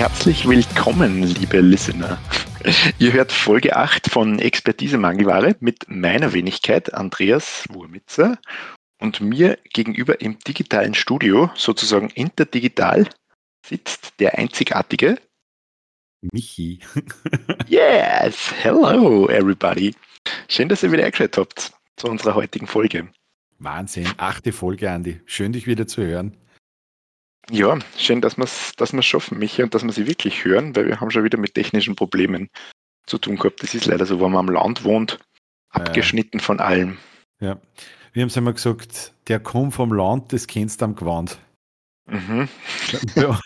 Herzlich willkommen, liebe Listener. Ihr hört Folge 8 von Expertise Mangelware mit meiner Wenigkeit Andreas Wurmitzer und mir gegenüber im digitalen Studio, sozusagen interdigital, sitzt der einzigartige Michi. yes, hello everybody. Schön, dass ihr wieder eingeschaltet habt zu unserer heutigen Folge. Wahnsinn, achte Folge, Andi. Schön, dich wieder zu hören. Ja, schön, dass wir es dass schaffen, Michi, und dass wir sie wirklich hören, weil wir haben schon wieder mit technischen Problemen zu tun gehabt. Das ist leider so, wenn man am Land wohnt, abgeschnitten äh, von allem. Ja, wir haben es einmal gesagt, der kommt vom Land, das kennst du am Gewand. Mhm. Bei,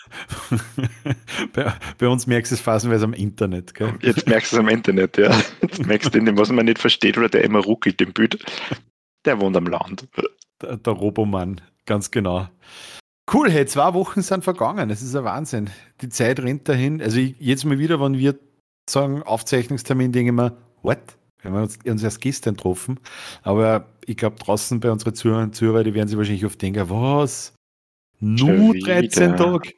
bei, bei, uns merkst du es phasenweise am Internet. Gell? Jetzt merkst du es am Internet, ja. Jetzt merkst du den, was man nicht versteht oder der immer ruckelt im Bild. Der wohnt am Land. Der, der Robomann, ganz genau. Cool, hey, zwei Wochen sind vergangen. Das ist ein Wahnsinn. Die Zeit rennt dahin. Also ich, jetzt mal wieder, wenn wir sagen Aufzeichnungstermin, denke ich mir, what? Wir haben uns, uns erst gestern getroffen. Aber ich glaube, draußen bei unseren Zuhörern Zuhörer, die werden sich wahrscheinlich oft denken, was? Nur 13 Tage.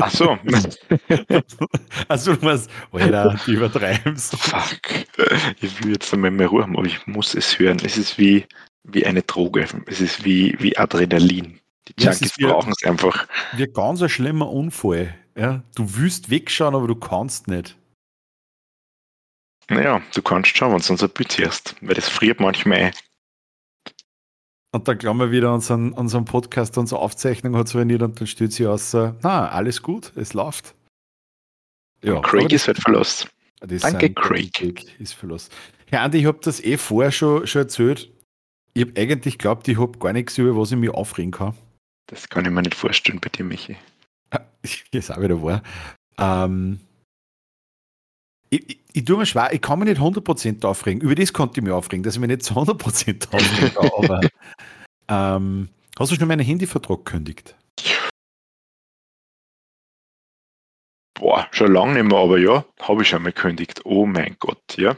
Ach so. also du meinst, Alter, du übertreibst. Fuck. Ich will jetzt einmal mehr Ruhe haben, aber ich muss es hören. Es ist wie, wie eine Droge. Es ist wie, wie Adrenalin. Die Junkies ja, brauchen es einfach. Wie ein ganz ein schlimmer Unfall. Ja? Du willst wegschauen, aber du kannst nicht. Naja, du kannst schauen, wenn du Bild siehst, weil das friert manchmal und dann glauben wir wieder unseren, unseren Podcast, unsere Aufzeichnung hat so nicht und dann steht sie aus, na, alles gut, es läuft. Ja, Craig ist halt verlost. Danke, Craig. Craig ist verlost. Ja, Andi, ich habe das eh vorher schon, schon erzählt. Ich habe eigentlich geglaubt, ich habe gar nichts, über was ich mich aufregen kann. Das kann ich mir nicht vorstellen bei dir, Michi. Das ist auch wieder wahr. Ähm, ich, ich, ich tue mir schwer, ich kann mich nicht 100% aufregen. Über das konnte ich mich aufregen, dass ich mich nicht zu 100% aufrege. aber ähm, hast du schon meinen Handyvertrag gekündigt? Boah, schon lange nicht mehr, aber ja, habe ich schon mal gekündigt. Oh mein Gott, ja.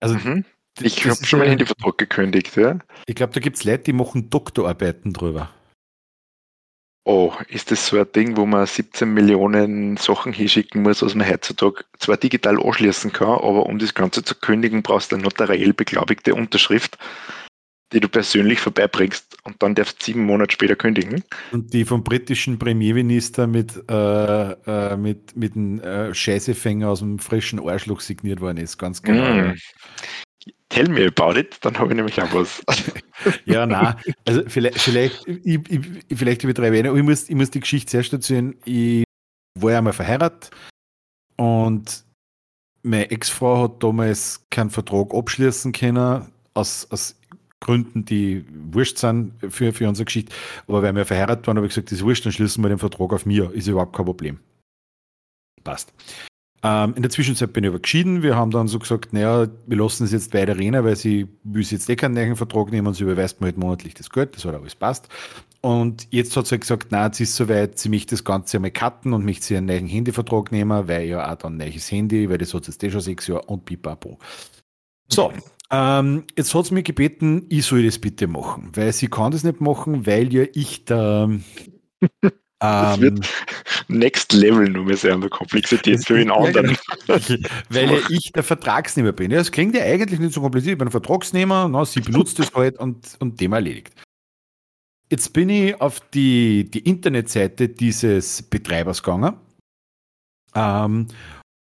Also, mhm. ich habe schon meinen Handyvertrag gekündigt, ja. Ich glaube, da gibt es Leute, die machen Doktorarbeiten drüber. Oh, ist das so ein Ding, wo man 17 Millionen Sachen hinschicken muss, was man heutzutage zwar digital anschließen kann, aber um das Ganze zu kündigen, brauchst du eine notariell beglaubigte Unterschrift, die du persönlich vorbeibringst und dann darfst du sieben Monate später kündigen. Und die vom britischen Premierminister mit, äh, äh, mit, mit einem äh, Scheißefänger aus dem frischen Arschloch signiert worden ist, ganz genau. Mm. Tell me about it, dann habe ich nämlich auch was. ja, na, also vielleicht, vielleicht, ich, ich, vielleicht übertreibe ich, ich muss, ich muss die Geschichte zuerst erzählen. Ich war ja mal verheiratet und meine Ex-Frau hat damals keinen Vertrag abschließen können, aus, aus Gründen, die wurscht sind für, für unsere Geschichte. Aber weil wir verheiratet waren, habe ich gesagt, das ist wurscht, dann schließen wir den Vertrag auf mir. Ist überhaupt kein Problem. Passt. Ähm, in der Zwischenzeit bin ich aber geschieden. Wir haben dann so gesagt, naja, wir lassen es jetzt weiter reden, weil sie will jetzt eh keinen neuen Vertrag nehmen und sie überweist mir halt monatlich das Geld, das hat alles passt. Und jetzt hat sie gesagt, na, jetzt ist soweit, sie möchte das Ganze einmal cutten und möchte sie einen neuen Handyvertrag nehmen, weil ja auch dann ein neues Handy, weil das hat jetzt eh schon sechs Jahre und pipapo. So, ähm, jetzt hat sie mir gebeten, ich soll das bitte machen, weil sie kann das nicht machen, weil ja ich da das ähm, wird Next Level nur mehr sein, der Komplexität für den anderen. Weil ja ich der Vertragsnehmer bin. Das klingt ja eigentlich nicht so kompliziert. Ich bin ein Vertragsnehmer, na, sie benutzt es halt und, und Thema erledigt. Jetzt bin ich auf die, die Internetseite dieses Betreibers gegangen ähm,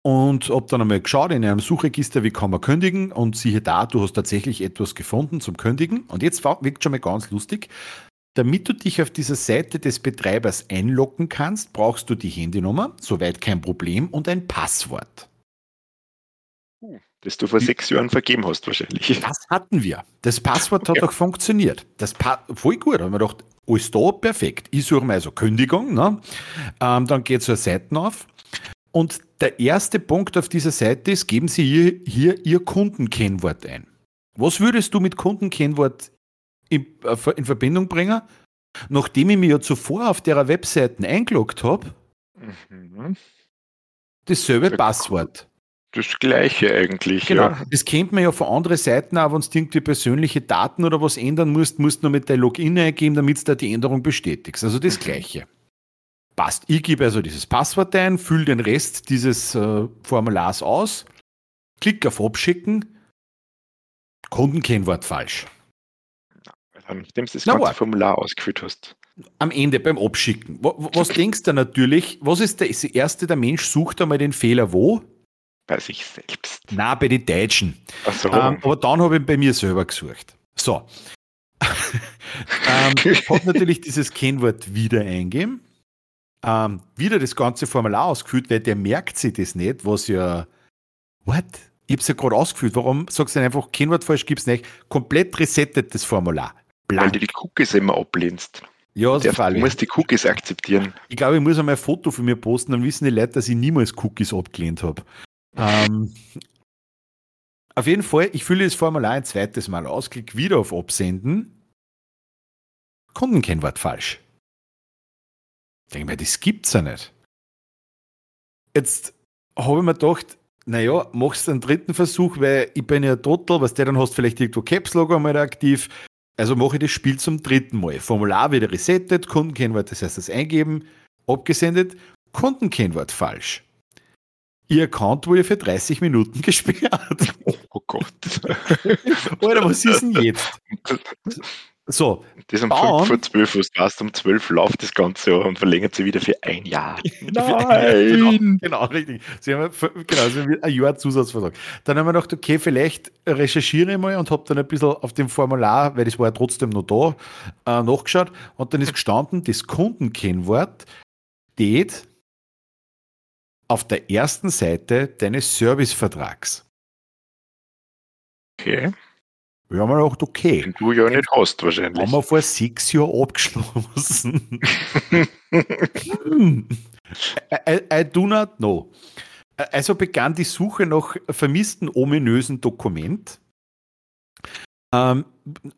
und habe dann einmal geschaut in einem Suchregister, wie kann man kündigen und siehe da, du hast tatsächlich etwas gefunden zum Kündigen. Und jetzt wirkt schon mal ganz lustig. Damit du dich auf dieser Seite des Betreibers einloggen kannst, brauchst du die Handynummer, soweit kein Problem, und ein Passwort. Das du vor sechs Jahren vergeben hast, wahrscheinlich. Das hatten wir. Das Passwort hat ja. auch funktioniert. Das pa voll gut. Da haben wir gedacht, alles da, perfekt. Ich suche mal also Kündigung. Ne? Ähm, dann geht zur Seite auf. Und der erste Punkt auf dieser Seite ist, geben Sie hier, hier Ihr Kundenkennwort ein. Was würdest du mit Kundenkennwort in, äh, in Verbindung bringen, nachdem ich mich ja zuvor auf der Webseite eingeloggt habe, mhm. dasselbe ja, Passwort. Das gleiche eigentlich. Genau. Ja. Das kennt man ja von anderen Seiten auch, wenn du irgendwie persönliche Daten oder was ändern musst, musst du nur mit deinem Login eingeben, damit du da die Änderung bestätigst. Also das mhm. gleiche. Passt. Ich gebe also dieses Passwort ein, fülle den Rest dieses äh, Formulars aus, klicke auf Abschicken, Kundenkennwort falsch. Nachdem du das ganze Formular ausgefüllt hast. Am Ende beim Abschicken. Was denkst du natürlich? Was ist das Erste? Der Mensch sucht einmal den Fehler wo? Bei sich selbst. Na, bei den Deutschen. Ach so. Ähm, aber dann habe ich bei mir selber gesucht. So. ähm, hat natürlich dieses Kennwort wieder eingeben. Ähm, wieder das ganze Formular ausgefüllt, weil der merkt sich das nicht, was ja. What? Ich habe es ja gerade ausgefüllt. Warum sagst du denn einfach Kennwort falsch, gib's nicht? Komplett resettet das Formular. Blank. Weil du die Cookies immer ablehnst. Ja, das Du musst die Cookies akzeptieren. Ich glaube, ich muss einmal ein Foto von mir posten, dann wissen die Leute, dass ich niemals Cookies abgelehnt habe. ähm, auf jeden Fall, ich fülle das Formular ein zweites Mal aus, klicke wieder auf Absenden. Kundenkennwort falsch. Ich denke mir, das gibt's ja nicht. Jetzt habe ich mir gedacht, naja, machst du einen dritten Versuch, weil ich bin ja total, was der dann hast, vielleicht irgendwo Caps Logo einmal aktiv. Also mache ich das Spiel zum dritten Mal. Formular wieder resettet, Kundenkennwort, das heißt das eingeben, abgesendet, Kundenkennwort falsch. Ihr Account wurde für 30 Minuten gesperrt. Oh Gott. Alter, was ist denn jetzt? So. Das um Bauen, 5 vor 12 Uhr warst, um 12 läuft das Ganze und verlängert sie wieder für ein Jahr. Nein! genau, genau, richtig. Sie haben, genau, sie haben ein Jahr Zusatzvertrag. Dann haben wir gedacht, okay, vielleicht recherchiere ich mal und habe dann ein bisschen auf dem Formular, weil das war ja trotzdem noch da, äh, nachgeschaut und dann ist gestanden, das Kundenkennwort steht auf der ersten Seite deines Servicevertrags. Okay. Wir haben gedacht, okay. Den du ja nicht hast, wahrscheinlich. Haben wir vor sechs Jahren abgeschlossen. hm. I, I, do not know. Also begann die Suche nach vermissten ominösen Dokument. Ähm,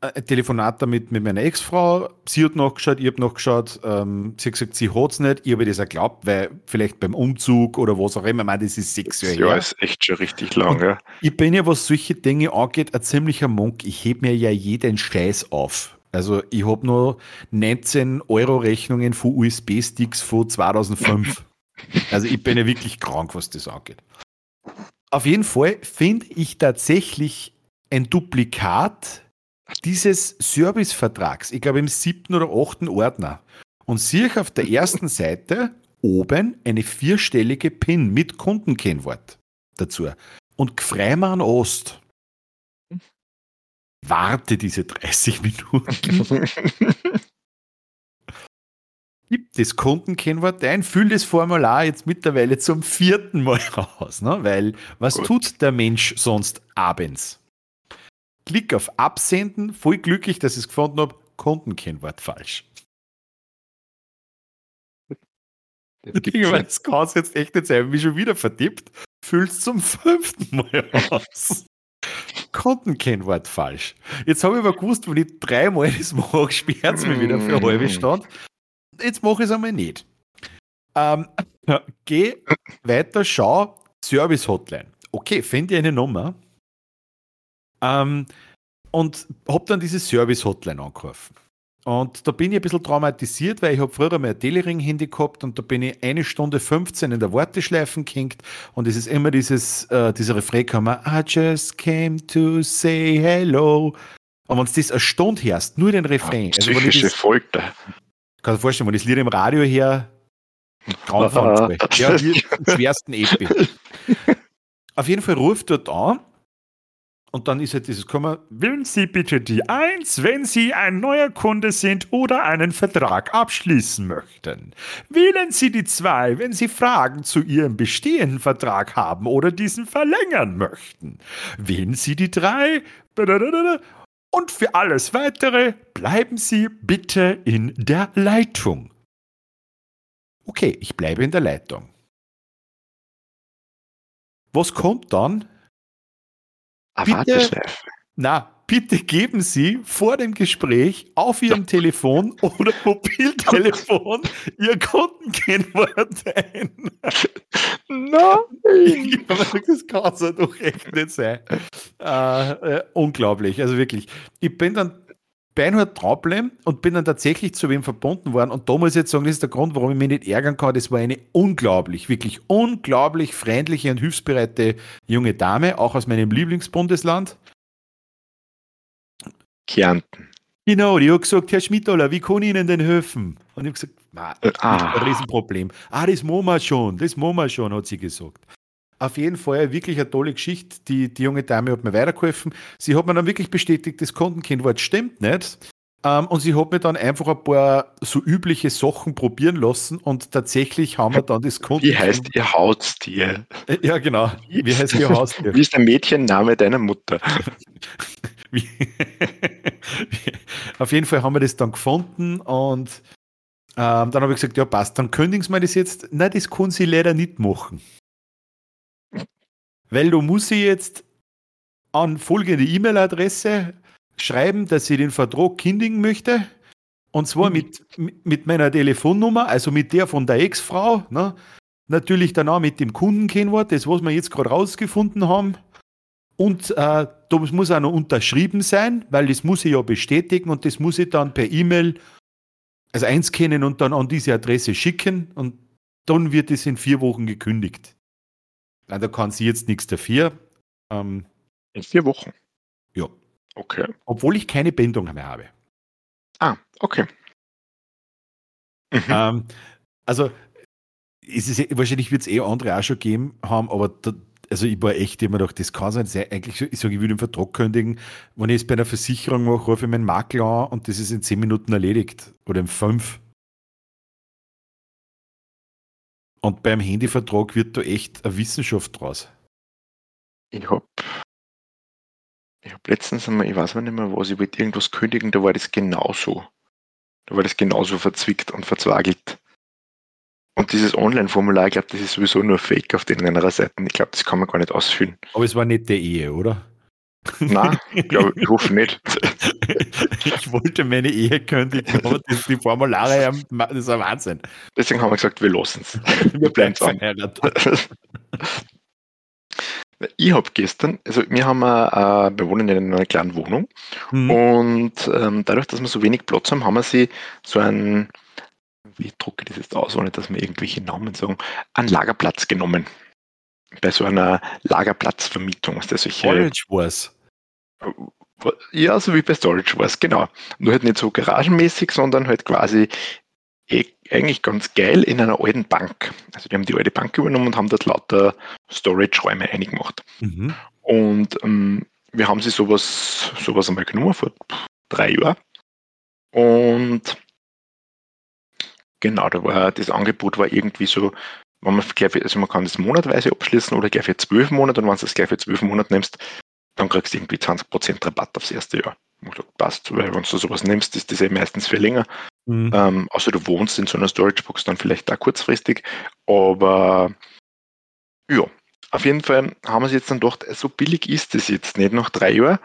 ein Telefonat damit mit meiner Ex-Frau. Sie hat nachgeschaut, ich habe nachgeschaut. Ähm, sie hat gesagt, sie hat es nicht. Ich habe das auch geglaubt, weil vielleicht beim Umzug oder was auch immer. Ich meine, das ist sechs Jahre her. Ja, ist echt schon richtig lang. Ja. Ich bin ja, was solche Dinge angeht, ein ziemlicher Monk. Ich heb mir ja jeden Scheiß auf. Also ich habe nur 19 Euro Rechnungen von USB-Sticks von 2005. also ich bin ja wirklich krank, was das angeht. Auf jeden Fall finde ich tatsächlich ein Duplikat dieses Servicevertrags, ich glaube im siebten oder achten Ordner. Und sehe ich auf der ersten Seite oben eine vierstellige PIN mit Kundenkennwort dazu. Und Freimann Ost. Warte diese 30 Minuten. Gib das Kundenkennwort ein, füll das Formular jetzt mittlerweile zum vierten Mal raus. Ne? Weil was Gut. tut der Mensch sonst abends? Klick auf Absenden, voll glücklich, dass ich es gefunden habe, Kundenkennwort falsch. Das kann es jetzt echt nicht sein, wie schon wieder vertippt, füllst zum fünften Mal aus. Kontenkennwort falsch. Jetzt habe ich aber gewusst, wenn ich dreimal das mache, sperrt es mich wieder für eine halbe Stunde. Jetzt mache ich es einmal nicht. Ähm, geh weiter, schau, Service Hotline. Okay, finde ich eine Nummer. Ähm, und habe dann diese Service-Hotline angerufen. Und da bin ich ein bisschen traumatisiert, weil ich habe früher mal ein Telering-Handy gehabt und da bin ich eine Stunde 15 in der Warteschleife gehängt und es ist immer dieses, äh, dieser Refrain gekommen, I just came to say hello. Und wenn du das eine Stunde hörst, nur den Refrain. Ja, psychische also, das, Folter. Kannst du dir vorstellen, wenn ich das Lied im Radio her, Grauenfall. ja, schwersten Epi. Auf jeden Fall ruft dort an und dann ist halt dieses Komma, wählen Sie bitte die 1, wenn Sie ein neuer Kunde sind oder einen Vertrag abschließen möchten. Wählen Sie die 2, wenn Sie Fragen zu Ihrem bestehenden Vertrag haben oder diesen verlängern möchten. Wählen Sie die 3. Und für alles weitere bleiben Sie bitte in der Leitung. Okay, ich bleibe in der Leitung. Was kommt dann? Bitte, na, bitte geben Sie vor dem Gespräch auf Ihrem Telefon oder Mobiltelefon Ihr Kundenkennwort ein. Nein! das kann so doch echt nicht sein. Äh, äh, unglaublich, also wirklich. Ich bin dann Beinhard Traublem und bin dann tatsächlich zu wem verbunden worden. Und da muss ich jetzt sagen, das ist der Grund, warum ich mich nicht ärgern kann. Das war eine unglaublich, wirklich unglaublich freundliche und hilfsbereite junge Dame, auch aus meinem Lieblingsbundesland. Kärnten. Genau, die hat gesagt, Herr Schmidtaler, wie kann ich Ihnen denn helfen? Und ich habe gesagt, ah. ein Riesenproblem. Ah, das machen wir schon, das machen wir schon, hat sie gesagt. Auf jeden Fall wirklich eine tolle Geschichte. Die, die junge Dame hat mir weitergeholfen. Sie hat mir dann wirklich bestätigt, das Kontenkennwort stimmt nicht. Ähm, und sie hat mir dann einfach ein paar so übliche Sachen probieren lassen und tatsächlich haben wir dann das Kontenkennwort. Wie heißt ihr Haustier? Äh, ja, genau. Wie heißt ihr Haustier? Wie ist der Mädchenname deiner Mutter? Auf jeden Fall haben wir das dann gefunden und ähm, dann habe ich gesagt, ja passt, dann kündigen Sie mir das jetzt. Nein, das kann sie leider nicht machen. Weil du musst sie jetzt an folgende E-Mail-Adresse schreiben, dass sie den Vertrag kündigen möchte. Und zwar mhm. mit, mit meiner Telefonnummer, also mit der von der Ex-Frau. Ne? Natürlich dann auch mit dem Kundenkennwort, das was wir jetzt gerade rausgefunden haben. Und äh, das muss auch noch unterschrieben sein, weil das muss ich ja bestätigen und das muss ich dann per E-Mail also einscannen und dann an diese Adresse schicken und dann wird es in vier Wochen gekündigt. Da kann sie jetzt nichts dafür. Ähm, in vier Wochen? Ja. Okay. Obwohl ich keine Bindung mehr habe. Ah, okay. Mhm. Ähm, also, es ist, wahrscheinlich wird es eh andere auch schon geben haben, aber da, also ich war echt immer gedacht, das kann sein, sehr, eigentlich, ich sage, ich würde den Vertrag kündigen, wenn ich es bei einer Versicherung mache, rufe ich meinen Makler an und das ist in zehn Minuten erledigt oder in fünf. Und beim Handyvertrag wird da echt eine Wissenschaft draus. Ich habe ich hab letztens einmal, ich weiß nicht mehr was, ich wollte irgendwas kündigen, da war das genauso. Da war das genauso verzwickt und verzwagelt. Und dieses Online-Formular, ich glaube, das ist sowieso nur Fake auf den anderen Seiten. Ich glaube, das kann man gar nicht ausfüllen. Aber es war nicht der Ehe, oder? Nein, glaub, ich hoffe nicht. ich wollte meine Ehe kündigen, aber das, die Formulare, das ist ein Wahnsinn. Deswegen haben wir gesagt, wir lassen es. Wir bleiben zusammen. Ich habe gestern, also wir haben, äh, wir wohnen in einer kleinen Wohnung mhm. und ähm, dadurch, dass wir so wenig Platz haben, haben wir sie so ein wie drucke ich das jetzt aus, ohne dass wir irgendwelche Namen sagen, einen Lagerplatz genommen. Bei so einer Lagerplatzvermietung. Also solche, Storage Wars. Ja, so wie bei Storage Wars, genau. Nur halt nicht so garagenmäßig, sondern halt quasi eh, eigentlich ganz geil in einer alten Bank. Also die haben die alte Bank übernommen und haben dort lauter Storage-Räume eingemacht. Mhm. Und ähm, wir haben sie sowas, sowas einmal genommen vor drei Jahren. Und Genau, da war das Angebot war irgendwie so, wenn man gleich also man kann das monatweise abschließen oder gleich für zwölf Monate und wenn du das gleich für zwölf Monate nimmst, dann kriegst du irgendwie 20% Rabatt aufs erste Jahr. Gesagt, passt, weil wenn du sowas nimmst, ist das ja meistens für länger. Mhm. Ähm, außer du wohnst in so einer Storagebox dann vielleicht auch kurzfristig. Aber ja, auf jeden Fall haben wir es jetzt dann gedacht, so billig ist es jetzt nicht nach drei Jahren.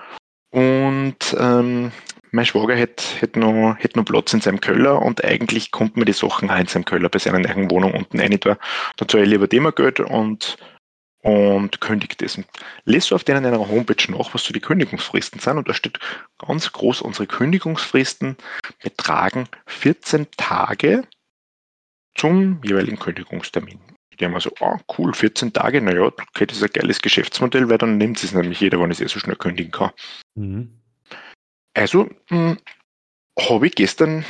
Und ähm, mein Schwager hätte hätt noch, hätt noch Platz in seinem Keller und eigentlich kommt mir die Sachen auch in seinem Keller bei seiner neuen Wohnung unten rein. Da, zahle ich lieber dem Geld und, und kündigt das. Lest du auf denen einer Homepage nach, was so die Kündigungsfristen sind und da steht ganz groß, unsere Kündigungsfristen betragen 14 Tage zum jeweiligen Kündigungstermin. Die haben so, ah, cool, 14 Tage, naja, okay, das ist ein geiles Geschäftsmodell, weil dann nimmt es nämlich jeder, wenn es eh so schnell kündigen kann. Mhm. Also hm, habe ich gestern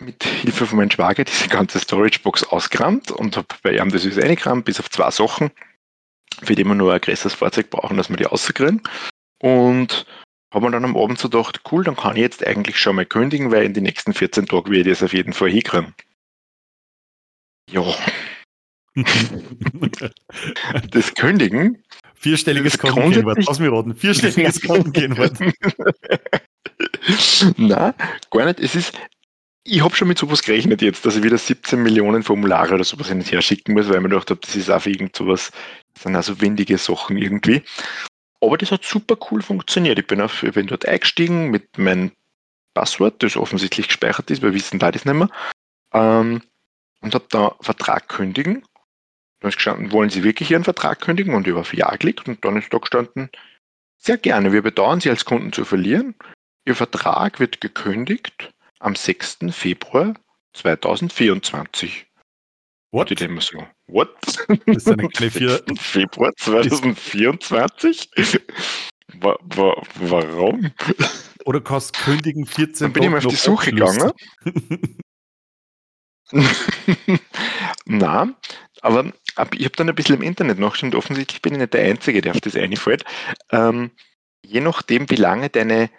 mit Hilfe von meinem Schwager diese ganze Storagebox ausgerammt und habe bei ihm das ist eingerammt, bis auf zwei Sachen, für die wir nur ein größeres Fahrzeug brauchen, dass wir die rauskriegen. Und habe mir dann am Abend so gedacht, cool, dann kann ich jetzt eigentlich schon mal kündigen, weil in den nächsten 14 Tagen werde ich das auf jeden Fall hinkriegen. Ja. das Kündigen. Vierstelliges Kontengehwort. Lass mich raten. Vierstelliges Kontengehwort. Na, gar nicht. Es ist, ich habe schon mit sowas gerechnet jetzt, dass ich wieder 17 Millionen Formulare oder sowas hin und her schicken muss, weil ich mir gedacht habe, das ist auch irgend sowas, das sind also windige Sachen irgendwie. Aber das hat super cool funktioniert. Ich bin, auf, ich bin dort eingestiegen mit meinem Passwort, das offensichtlich gespeichert ist, weil wissen da das nicht mehr. Ähm, und habe da Vertrag kündigen. Da ist gestanden, wollen Sie wirklich Ihren Vertrag kündigen? Und ich habe auf Ja geklickt und dann ist da gestanden, sehr gerne, wir bedauern Sie als Kunden zu verlieren. Ihr Vertrag wird gekündigt am 6. Februar 2024. What? Und mir so, what? Das ist eine kleine vier, Februar 2024? Wa wa warum? oder kannst kündigen 14 Dann bin ich mal auf die Suche gegangen. Na, aber ab, ich habe dann ein bisschen im Internet nachgeschaut. Offensichtlich bin ich nicht der Einzige, der auf das einfällt. Ähm, je nachdem, wie lange deine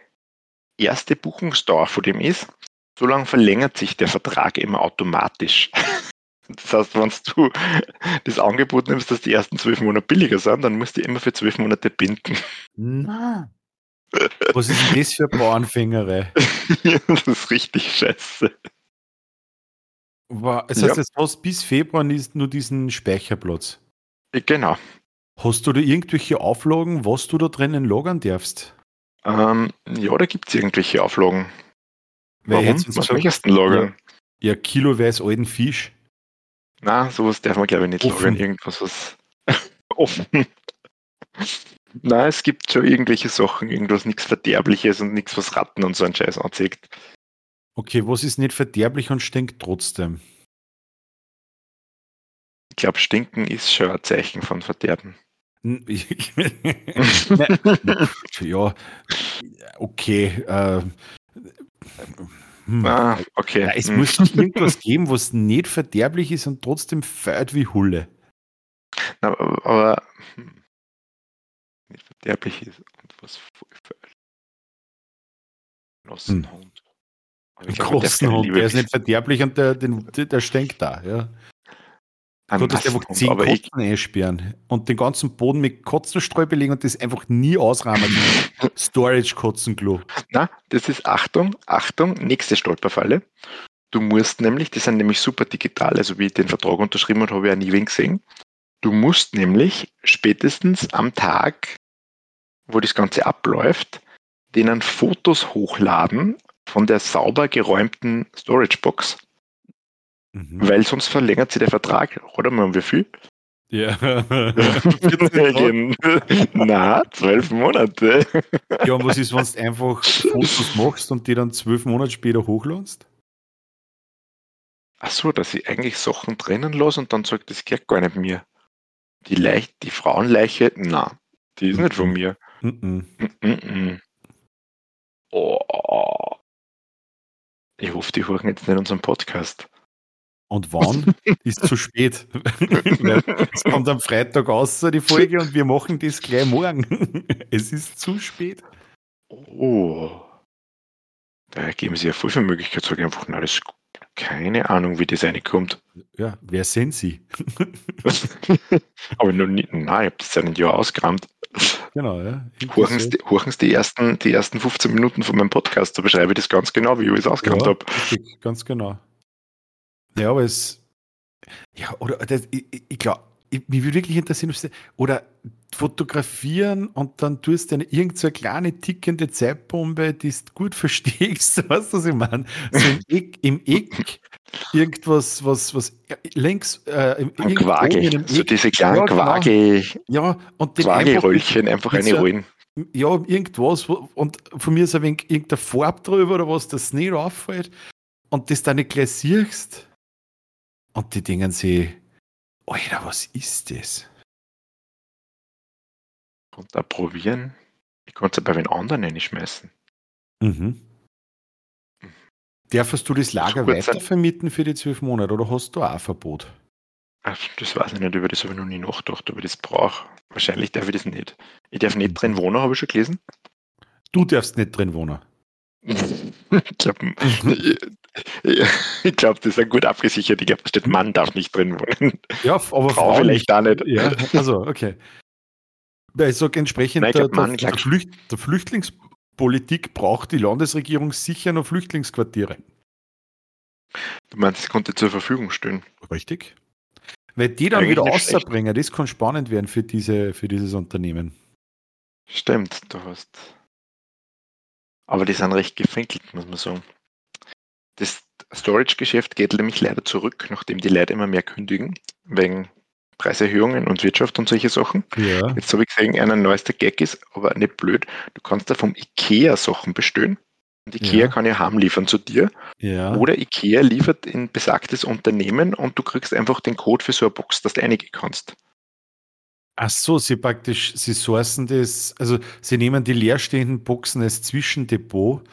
erste Buchungsdauer von dem ist, so lange verlängert sich der Vertrag immer automatisch. Das heißt, wenn du das Angebot nimmst, dass die ersten zwölf Monate billiger sind, dann musst du immer für zwölf Monate binden. Na. Was ist denn das für eine Bauernfängerei? das ist richtig scheiße. Wow. Das Ja. heißt, jetzt hast bis Februar nur diesen Speicherplatz. Genau. Hast du da irgendwelche Auflagen, was du da drinnen lagern darfst? Ähm, ja, da gibt es irgendwelche Auflagen. Weil Warum? Was möchtest du denn lagern? Ja, kiloweise alten Fisch. Na, sowas darf man glaube ich nicht Offen. lagern. Irgendwas, was offen. Na, es gibt schon irgendwelche Sachen, irgendwas nichts Verderbliches und nichts, was Ratten und so ein Scheiß anzeigt. Okay, was ist nicht verderblich und stinkt trotzdem? Ich glaube, Stinken ist schon ein Zeichen von Verderben. N- ja, okay. Äh, hm. Ah, okay. Ja, es Hm. muss doch irgendwas geben, was nicht verderblich ist und trotzdem feiert wie Hulle. Na, aber aber, hm, nicht verderblich ist und was voll falsch. Nossenhund. Aber Ein großen Hund, der ist nicht verderblich und der, den, der stinkt da. Ja. Du konntest einfach zehn Kotzen einsperren und den ganzen Boden mit Kotzenstreu belegen und das einfach nie ausrahmen. Storage-Kotzenklo. na, das ist Achtung, Achtung, nächste Stolperfalle. Du musst nämlich, die sind nämlich super digital, also wie ich den Vertrag unterschrieben habe, habe ich ja nie wen gesehen. Du musst nämlich spätestens am Tag, wo das Ganze abläuft, denen Fotos hochladen von der sauber geräumten Storage-Box, Mhm. weil sonst verlängert sich der Vertrag. Oder mal wie viel? Ja. Na, zwölf Monate. ja, und was ist, wenn du einfach Fotos machst und die dann zwölf Monate später hochladest? Ach so, dass ich eigentlich Sachen drinnen lasse und dann sagt, das gehört gar nicht mir. Die, Leich die Frauenleiche, na, die ist nicht von mir. Mhm. Mm -mm. Oh. Ich hoffe, die hören jetzt nicht unseren Podcast. Und wann? ist zu spät. Es kommt am Freitag raus, die Folge, und wir machen das gleich morgen. es ist zu spät. Oh. Da geben sie ja voll viel Möglichkeit, sage ich einfach, na, das keine Ahnung, wie das reinkommt. Ja, wer sind Sie? Aber noch nie, nein, ich habe das seit einem Jahr ausgerammt. Genau, ja. Horchen Sie, horchen Sie die, ersten, die ersten 15 Minuten von meinem Podcast, da beschreibe ich das ganz genau, wie ich es ausgerammt Ja, habe. ganz genau. Ja, aber es. Ja, oder das, ich, ich, ich glaube, mich würde wirklich interessieren, oder fotografieren und dann tust du eine irgend so eine kleine tickende Zeitbombe, die du gut verstehst, weißt du, was ich meine? So im Eck, im Eck irgendwas, was, was links, äh, im, Ein so diese kleinen Ja, genau. Quagel, ja, und den einfach Quagelröllchen einfach mit so- reinrollen. ja, irgendwas, und von mir ist ein wenig irgendeine Farbe drüber oder was, das nicht auffällt und das dann nicht gleich siehst. Und die denken sich, Alter, was ist das? Und da probieren. Ich konnte es bei den anderen reinschmeißen. Mhm. Darfst du das Lager So weitervermieten für die zwölf Monate oder hast du auch ein Verbot? Ach, Das weiß ich nicht, über das habe ich noch nie nachgedacht, ob ich das brauche. Wahrscheinlich darf ich das nicht. Ich darf nicht drin wohnen, habe ich schon gelesen. Du darfst nicht drin wohnen. Ich glaube, glaub, das ist ein gut abgesichert. Ich glaube, da steht, Mann darf nicht drin wohnen. Ja, aber Frau vielleicht auch nicht. Ja, also, okay. Ich sage, entsprechend Nein, ich der, glaub, Mann, der, Flücht, der Flüchtlingspolitik braucht die Landesregierung sicher noch Flüchtlingsquartiere. Du meinst, es konnte zur Verfügung stehen. Richtig. Weil die dann Eigentlich wieder außerbringen, das kann spannend werden für, diese, für dieses Unternehmen. Stimmt, du hast. Aber die sind recht gefinkelt, muss man sagen. Das Storage-Geschäft geht nämlich leider zurück, nachdem die Leute immer mehr kündigen, wegen Preiserhöhungen und Wirtschaft und solche Sachen. Ja. Jetzt habe ich gesehen, einer neuester Gag ist, aber nicht blöd. Du kannst da vom IKEA Sachen bestellen Und Ikea Ja. kann ja heim liefern zu dir. Ja. Oder Ikea liefert in besagtes Unternehmen und du kriegst einfach den Code für so eine Box, dass du einige kannst. Ach so, sie praktisch, sie sourcen das, also sie nehmen die leerstehenden Boxen als Zwischendepot,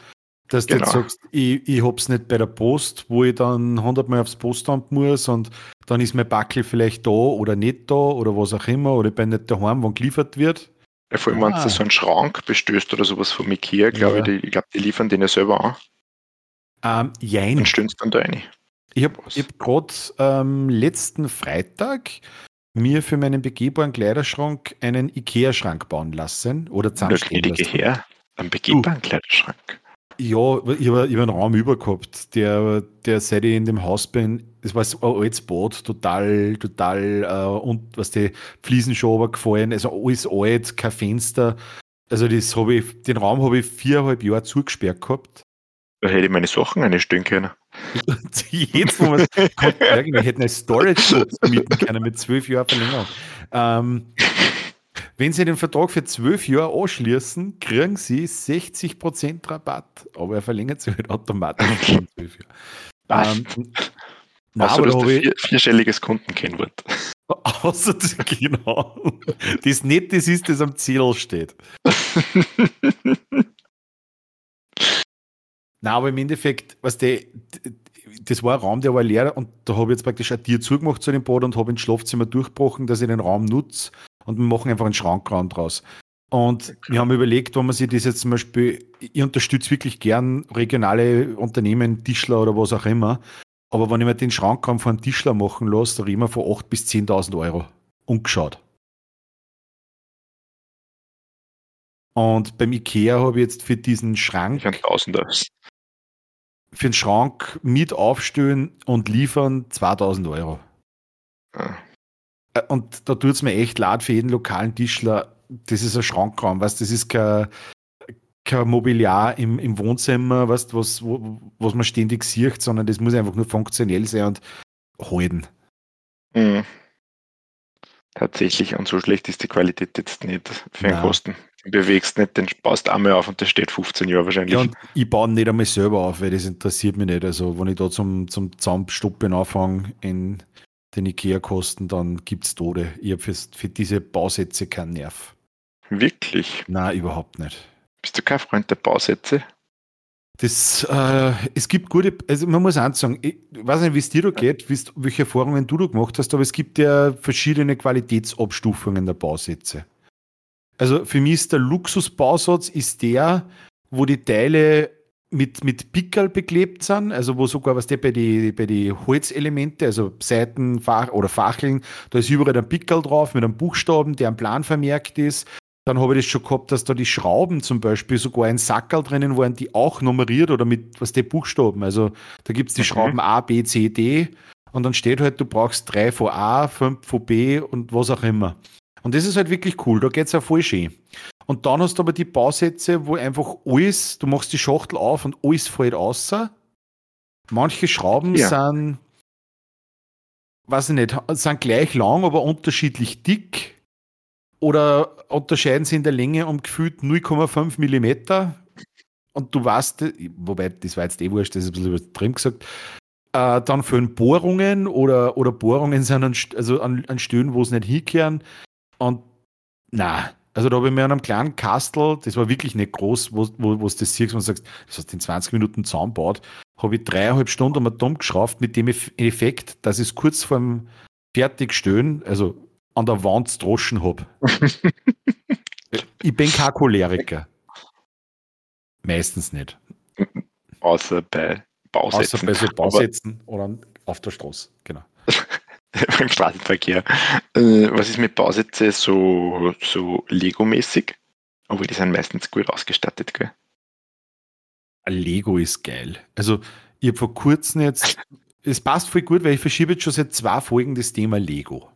dass du jetzt Genau. sagst, ich, ich hab's nicht bei der Post, wo ich dann 100 Mal aufs Postamt muss und dann ist mein Backel vielleicht da oder nicht da oder was auch immer oder ich bin nicht daheim, wann geliefert wird. Ja, vor allem, wenn Ah. du so einen Schrank bestößt oder sowas von Ikea, glaube Ja. ich, die, ich glaube, die liefern den ja selber an Ähm, jein. und stöhnst dann da rein. Ich habe Was? hab gerade ähm, letzten Freitag mir für meinen begehbaren Kleiderschrank einen Ikea-Schrank bauen lassen oder Der zusammenstellen lassen. Herr, am begehbaren Kleiderschrank. Ja, ich habe hab einen Raum über gehabt, der, der seit ich in dem Haus bin, das war so ein altes Bad, total, total, äh, und was die Fliesen schon runtergefallen, also alles alt, kein Fenster. Also das habe ich, den Raum habe ich viereinhalb Jahre zugesperrt gehabt. Da hätte ich meine Sachen einstellen können. Jetzt, wo es wir hätten eine Storage mieten können mit zwölf Jahren Verlängerung. Ähm, wenn Sie den Vertrag für zwölf Jahre anschließen, kriegen Sie 60% Rabatt. Aber er verlängert sich halt automatisch um zwölf Jahre. Was? Ähm, Nein, Außer aber du da hast habe ein ich, vier, vierstelliges Kundenkennwort. außer das, genau, das nicht das ist, das am Zettel steht. Nein, aber im Endeffekt, was der, das war ein Raum, der war leer und da habe ich jetzt praktisch ein Tier zugemacht zu dem Bad und habe ins Schlafzimmer durchgebrochen, dass ich den Raum nutze und wir machen einfach einen Schrankraum draus. Und wir haben überlegt, wenn man sich das jetzt zum Beispiel, ich unterstütze wirklich gern regionale Unternehmen, Tischler oder was auch immer, aber wenn ich mir den Schrankraum von einem Tischler machen lasse, da reden wir von 8.000 bis 10.000 Euro. Umgeschaut. Und beim Ikea habe ich jetzt für diesen Schrank Ich Tausender. Für den Schrank mit aufstellen und liefern 2000 Euro. Ah. Äh, Und da tut es mir echt leid für jeden lokalen Tischler. Das ist ein Schrankraum, weißt das ist kein, kein Mobiliar im, im Wohnzimmer, weißt, was, wo, was man ständig sieht, sondern das muss einfach nur funktionell sein und halten. Mhm. Tatsächlich, und so schlecht ist die Qualität jetzt nicht für den Nein. Kosten. Bewegst nicht, den baust einmal auf und der steht 15 Jahre wahrscheinlich. Ja, und ich baue nicht einmal selber auf, weil das interessiert mich nicht. Also, wenn ich da zum, zum Zusammenstoppen anfange in den IKEA-Kosten, dann gibt es Tode. Ich habe für, für diese Bausätze keinen Nerv. Wirklich? Nein, überhaupt nicht. Bist du kein Freund der Bausätze? Das, äh, es gibt gute, also man muss eins sagen, ich weiß nicht, wie es dir da geht, welche Erfahrungen du da gemacht hast, aber es gibt ja verschiedene Qualitätsabstufungen der Bausätze. Also für mich ist der Luxusbausatz ist der, wo die Teile mit, mit Pickerl beklebt sind, also wo sogar, was der bei die, bei die Holzelemente, also Seiten Fach oder Facheln, da ist überall ein Pickerl drauf mit einem Buchstaben, der am Plan vermerkt ist. Dann habe ich das schon gehabt, dass da die Schrauben zum Beispiel sogar ein Sackerl drinnen waren, die auch nummeriert oder mit was die Buchstaben. Also da gibt es die Mhm. Schrauben A, B, C, D und dann steht halt, du brauchst drei von A, fünf von B und was auch immer. Und das ist halt wirklich cool, da geht es ja voll schön. Und dann hast du aber die Bausätze, wo einfach alles, du machst die Schachtel auf und alles fällt außer. Manche Schrauben Ja. sind, weiß ich nicht, sind gleich lang, aber unterschiedlich dick. Oder unterscheiden sie in der Länge um gefühlt 0,5 Millimeter. Und du weißt, wobei, das war jetzt eh wurscht, das ist ein bisschen übertrieben gesagt. Äh, dann fehlen Bohrungen oder, oder Bohrungen sind an, also an, an Stellen, wo es nicht hinkehren. Und na, also da habe ich mir an einem kleinen Kastel, das war wirklich nicht groß, wo wo wo du das siehst und sagst, das hast du in 20 Minuten zusammengebaut, habe ich dreieinhalb Stunden am Atom geschraubt mit dem Eff- Effekt, dass ich es kurz vorm Fertigstellen, also an der Wand droschen habe. ich bin kein Choleriker. Meistens nicht. Außer bei Bausätzen. Außer bei so Bausätzen oder auf der Straße. Genau. Beim Straßenverkehr. Äh, was ist mit Bausätze so, so Lego-mäßig? Obwohl die sind meistens gut ausgestattet, gell? Lego ist geil. Also, ich habe vor kurzem jetzt, es passt voll gut, weil ich verschiebe jetzt schon seit zwei Folgen das Thema Lego.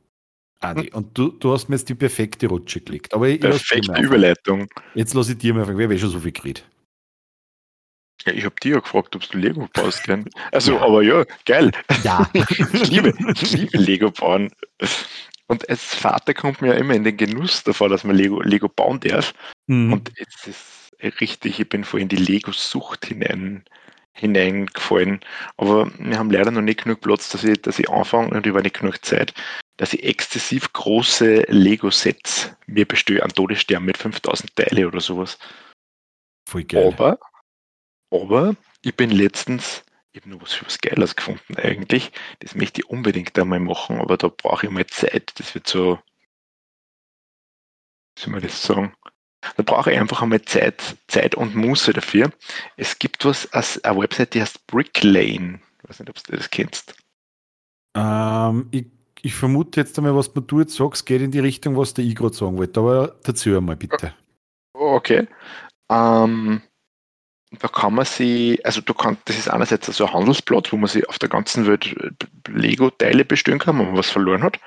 Andi, und du, du hast mir jetzt die perfekte Rutsche gelegt. Aber Perfekte. Überleitung. Jetzt lasse ich dir mal fragen, wer schon so viel geredet. Ja, ich habe dich ja gefragt, ob du Lego baust, gell? Also, Ja. aber ja, geil. Ja. Ich liebe, ich liebe Lego bauen. Und als Vater kommt mir ja immer in den Genuss davor, dass man Lego, Lego bauen darf. Mhm. Und es ist richtig, ich bin voll in die Lego-Sucht hinein, hineingefallen. Aber wir haben leider noch nicht genug Platz, dass ich, dass ich anfange und über nicht genug Zeit, dass ich exzessiv große Lego-Sets mir bestelle an Todesstern mit 5000 Teile oder sowas. Voll geil. Aber, aber ich bin letztens, ich habe noch was für was Geiles gefunden eigentlich. Das möchte ich unbedingt einmal machen, aber da brauche ich mal Zeit. Das wird so, wie soll man das sagen? Da brauche ich einfach einmal Zeit, Zeit und Muße dafür. Es gibt was, eine Website, die heißt Bricklane. Ich weiß nicht, ob du das kennst. Ähm, ich, ich, vermute jetzt einmal, was du jetzt sagst, geht in die Richtung, was der gerade sagen wollte. Aber dazu einmal bitte. Okay. Ähm, da kann man sie, also du kannst, das ist einerseits so ein Handelsblatt, wo man sich auf der ganzen Welt Lego-Teile bestellen kann, wenn man was verloren hat.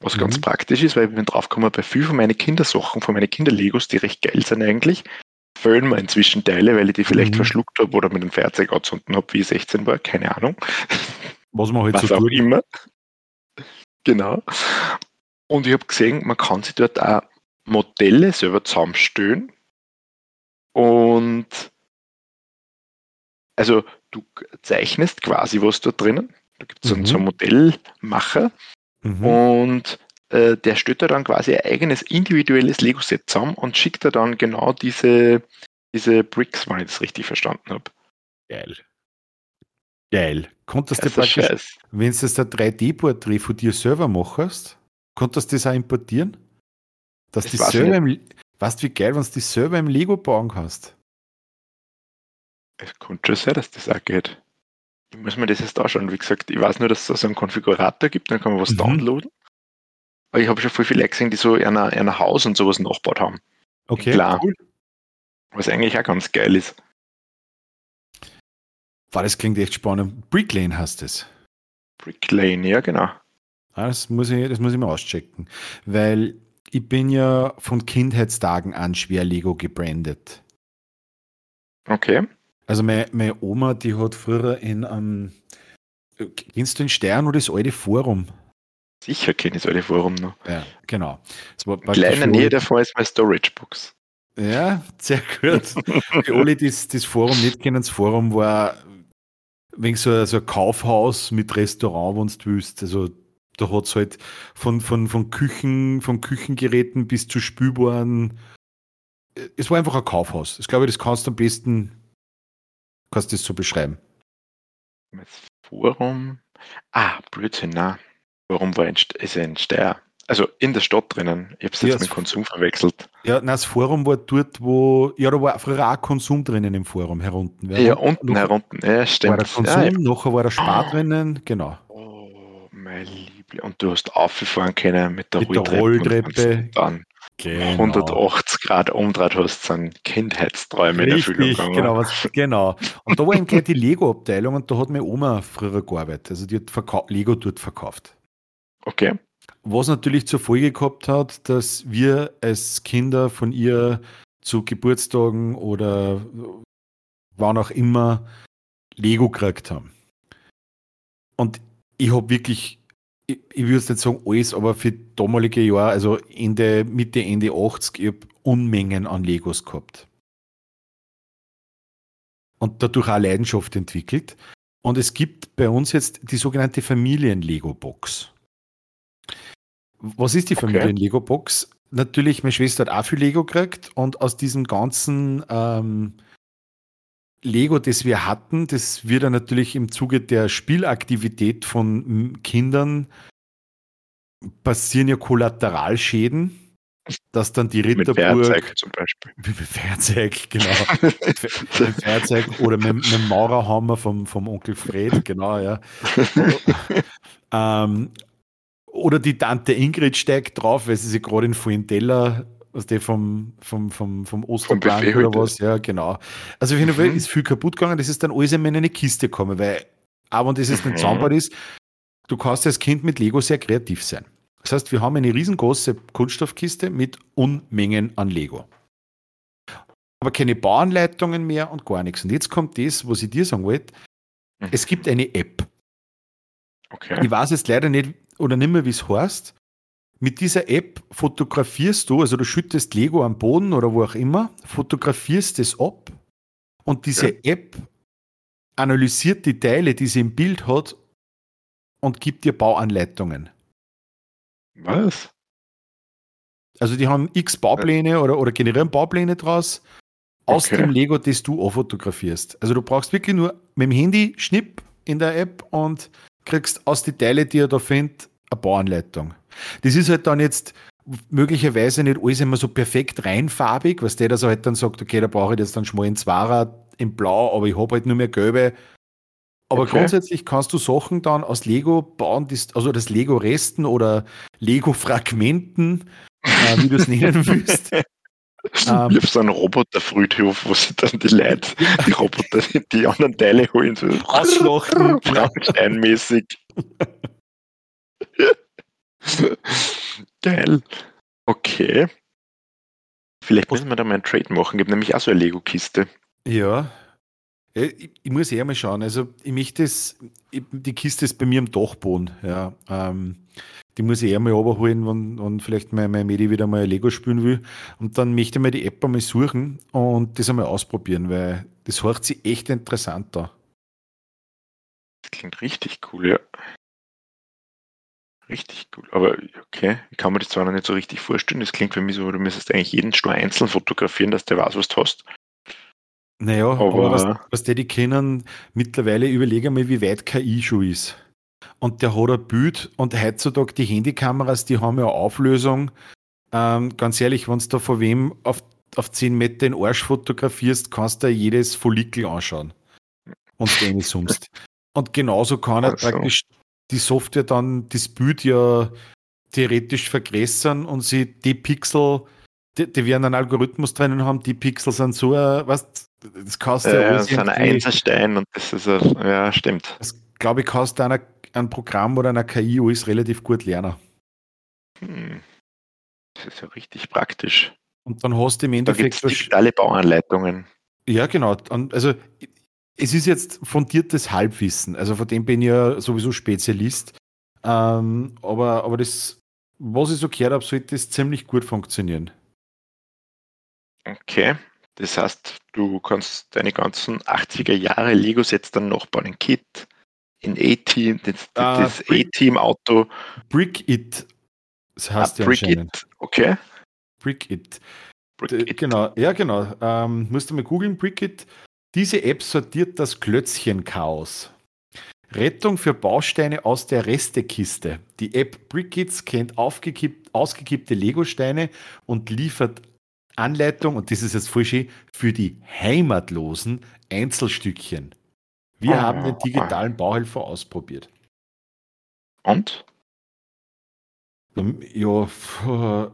Was mhm. ganz praktisch ist, weil ich bin draufgekommen, bei viel von meinen Kindersachen, von meinen Kinderlegos, die recht geil sind eigentlich, fehlen mir inzwischen Teile, weil ich die vielleicht mhm. verschluckt habe oder mit dem Feuerzeug anzünden habe, wie ich 16 war, keine Ahnung. Was man halt Was so auch tut. immer. Genau. Und ich habe gesehen, man kann sich dort auch Modelle selber zusammenstellen und also du zeichnest quasi was da drinnen. Da gibt es mhm. so einen Modellmacher Mhm. Und äh, der stellt da dann quasi ein eigenes individuelles Lego-Set zusammen und schickt da dann genau diese, diese Bricks, wenn ich das richtig verstanden habe. Geil. Geil. Konntest du praktisch, wenn du das 3D-Porträt von dir selber machst, konntest du das auch importieren? Dass das die selber im, weißt du, wie geil, wenn du die selber im Lego bauen kannst? Es könnte schon sein, dass das auch geht. Ich muss mir das jetzt anschauen. Wie gesagt, ich weiß nur, dass es so einen Konfigurator gibt, dann kann man was mhm. downloaden. Aber ich habe schon voll viele gesehen, die so ein, ein Haus und sowas nachgebaut haben. Okay, Klar. Cool. Was eigentlich auch ganz geil ist. War das klingt echt spannend. Bricklane hast es. Bricklane, ja, genau. Ah, das, muss ich, das muss ich mal auschecken. Weil ich bin ja von Kindheitstagen an schwer Lego gebrandet. Okay. Also meine, meine Oma, die hat früher in einem, ähm, kennst du den Stern oder das alte Forum? Sicher kenne ich das alte Forum noch. Ja, genau. In kleiner Nähe davon ist mein Storage Box. Ja, sehr gut. Für alle, die das, Forum nicht kennen, das Forum war wegen so, so ein Kaufhaus mit Restaurant, wenn du willst. Also da hat es halt von, von, von Küchen, von Küchengeräten bis zu Spülbaren. Es war einfach ein Kaufhaus. Das glaube ich, das kannst du am besten Kannst du das so beschreiben? Das Forum. Ah, Blödsinn, na. Warum war ein, ist ein Steyr? Also in der Stadt drinnen. Ich habe es jetzt ja, mit Konsum verwechselt. Ja, nein, das Forum war dort, wo. Ja, da war früher auch Konsum drinnen im Forum herunten. Ja, ja unten herunten. Ja, stimmt. War der Konsum, ja, nachher war der Spar oh. drinnen, genau. Oh, mein Liebling. Und du hast aufgefahren können mit der, mit der Rolltreppe. Dann genau. 180 Grad umdreht hast, sind Kindheitsträume Richtig, in Erfüllung gegangen. Genau, was, genau. Und da war eben gleich die Lego-Abteilung und da hat meine Oma früher gearbeitet. Also die hat Lego dort verkauft. Okay. Was natürlich zur Folge gehabt hat, dass wir als Kinder von ihr zu Geburtstagen oder wann auch immer Lego gekriegt haben. Und ich habe wirklich ich, ich würde nicht sagen alles, aber für damalige Jahre, also Ende, Mitte, Ende 80, ich habe Unmengen an Legos gehabt. Und dadurch auch Leidenschaft entwickelt. Und es gibt bei uns jetzt die sogenannte Familien-Lego-Box. Was ist die Familien-Lego-Box? Natürlich, meine Schwester hat auch viel Lego gekriegt und aus diesem ganzen ähm, Lego, das wir hatten, das wird dann natürlich im Zuge der Spielaktivität von Kindern passieren ja Kollateralschäden, dass dann die Ritterburg. Mit Feuerzeug zum Beispiel. Mit Feuerzeug, genau. mit Feuerzeug oder mit, mit dem Maurerhammer vom, vom Onkel Fred, genau, ja. ähm, oder die Tante Ingrid steigt drauf, weil sie sich gerade in Fuentella was der vom, vom, vom, vom Osterplan oder was, ja, genau. Also auf jeden Fall mhm. ist viel kaputt gegangen, das ist dann alles in eine Kiste gekommen, weil, aber wenn das jetzt nicht mhm. zusammenbaut ist, du kannst als Kind mit Lego sehr kreativ sein. Das heißt, wir haben eine riesengroße Kunststoffkiste mit Unmengen an Lego. Aber keine Bauanleitungen mehr und gar nichts. Und jetzt kommt das, was ich dir sagen wollte. Mhm. Es gibt eine App. Okay. Ich weiß jetzt leider nicht oder nicht mehr, wie es heißt. Mit dieser App fotografierst du, also du schüttest Lego am Boden oder wo auch immer, fotografierst es ab und diese ja. App analysiert die Teile, die sie im Bild hat und gibt dir Bauanleitungen. Was? Also die haben x Baupläne oder, oder generieren Baupläne draus aus okay. dem Lego, das du auch fotografierst. Also du brauchst wirklich nur mit dem Handy Schnipp in der App und kriegst aus den Teile, die er da findet, eine Bauanleitung. Das ist halt dann jetzt möglicherweise nicht alles immer so perfekt reinfarbig, was der da so halt dann sagt, okay, da brauche ich jetzt dann schmal in Zwarer in Blau, aber ich habe halt nur mehr gelbe. Aber okay. grundsätzlich kannst du Sachen dann aus Lego bauen, also das Lego-Resten oder Lego-Fragmenten, äh, wie du es nennen willst. Ähm, auf so einen Roboterfriedhof, wo sie dann die Leute, die Roboter, die anderen Teile holen. So Ausschlachten. Frankensteinmäßig. Geil. Okay. Vielleicht müssen wir da mal einen Trade machen. Gibt nämlich auch so eine Lego-Kiste. Ja. Ich, ich, muss eher mal schauen. Also, ich möchte das, die Kiste ist bei mir im Dachboden. Ja. Ähm, die muss ich eher mal überholen, wenn, wenn vielleicht mein, mein Medi wieder mal Lego spielen will. Und dann möchte ich mal die App einmal suchen und das einmal ausprobieren, weil das hört sich echt interessant da. Das klingt richtig cool, ja. Richtig cool. Aber okay, ich kann mir das zwar noch nicht so richtig vorstellen. Das klingt für mich so, du müsstest eigentlich jeden Stur einzeln fotografieren, dass der weiß, was du hast. Naja, aber, aber was, was die, die kennen, mittlerweile überlege mal, wie weit KI schon ist. Und der hat ein Bild und heutzutage die Handykameras, die haben ja Auflösung. Ähm, ganz ehrlich, wenn du da von wem auf, auf 10 Meter den Arsch fotografierst, kannst du jedes Follikel anschauen. Und den summst. Und genauso kann er also. praktisch die Software dann das Bild ja theoretisch vergrößern und sie die Pixel, die, die werden einen Algorithmus drinnen haben, die Pixel sind so, äh, was, das kannst du ja. Das ist ein Einzelstein und das ist, ein, ja, stimmt. Das glaube ich, kannst du einer, ein Programm oder einer KI alles relativ gut lernen. Hm. Das ist ja richtig praktisch. Und dann hast du im Endeffekt. Da alle Bauanleitungen. Ja, genau. Also es ist jetzt fundiertes Halbwissen. Also von dem bin ich ja sowieso Spezialist. Ähm, aber, aber das, was ich so gehört habe, sollte das ziemlich gut funktionieren. Okay. Das heißt, du kannst deine ganzen 80er Jahre Lego-Sets dann nachbauen in Kit, in A-Team, das, uh, das A-Team-Auto. Brick It. Das heißt ah, ja Brick It, okay. Brick It. Brick It. Genau, ja genau. Ähm, musst du mal googeln, Brick It. Diese App sortiert das Klötzchen-Chaos. Rettung für Bausteine aus der Restekiste. Die App Brickits kennt ausgekippte Lego-Steine und liefert Anleitung, und das ist jetzt schön, für die heimatlosen Einzelstückchen. Wir oh, haben den digitalen Bauhelfer ausprobiert. Und? Ähm, ja,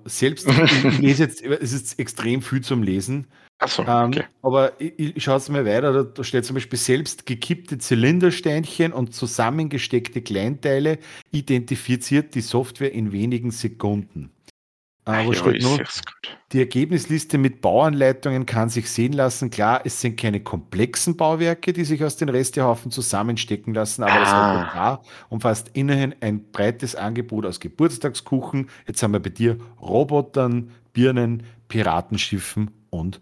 selbst, ich lese jetzt, es ist extrem viel zum Lesen. Achso, ähm, okay. aber ich, ich schaue es mal weiter, da, steht zum Beispiel selbst gekippte Zylindersteinchen und zusammengesteckte Kleinteile identifiziert die Software in wenigen Sekunden. Aber ja, steht nur, die Ergebnisliste mit Bauanleitungen kann sich sehen lassen. Klar, es sind keine komplexen Bauwerke, die sich aus den Restehaufen zusammenstecken lassen, aber das ah. Repertoire umfasst immerhin ein breites Angebot aus Geburtstagskuchen. Jetzt haben wir bei dir Robotern, Birnen, Piratenschiffen und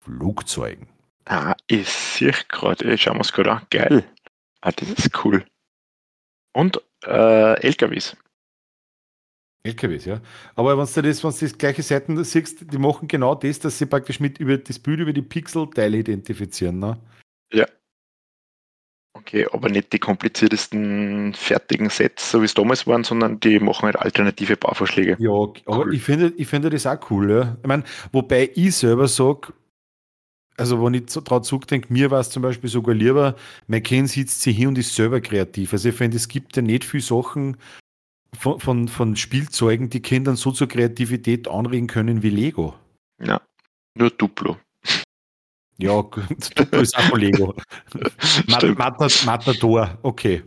Flugzeugen. Ah, ich sehe gerade, schauen wir es gerade an. Geil. Ah, das ist cool. Und äh, LKWs. LKWs, ja. Aber wenn du das, wenn du das gleiche Seiten siehst, die machen genau das, dass sie praktisch mit über das Bild über die Pixel-Teile identifizieren, ne? Ja. Okay, aber nicht die kompliziertesten fertigen Sets, so wie es damals waren, sondern die machen halt alternative Bauvorschläge. Ja, aber cool. ich finde ich finde das auch cool, ja. Ich meine, wobei ich selber sage, also wenn ich drauf zurückdenke, mir war es zum Beispiel sogar lieber, mein Kind sitzt sich hier und ist selber kreativ. Also ich finde, es gibt ja nicht viele Sachen, von, von, von Spielzeugen, die Kindern so zur Kreativität anregen können wie Lego. Ja, nur Duplo. Ja, Duplo ist auch Lego. Mat Matador, okay.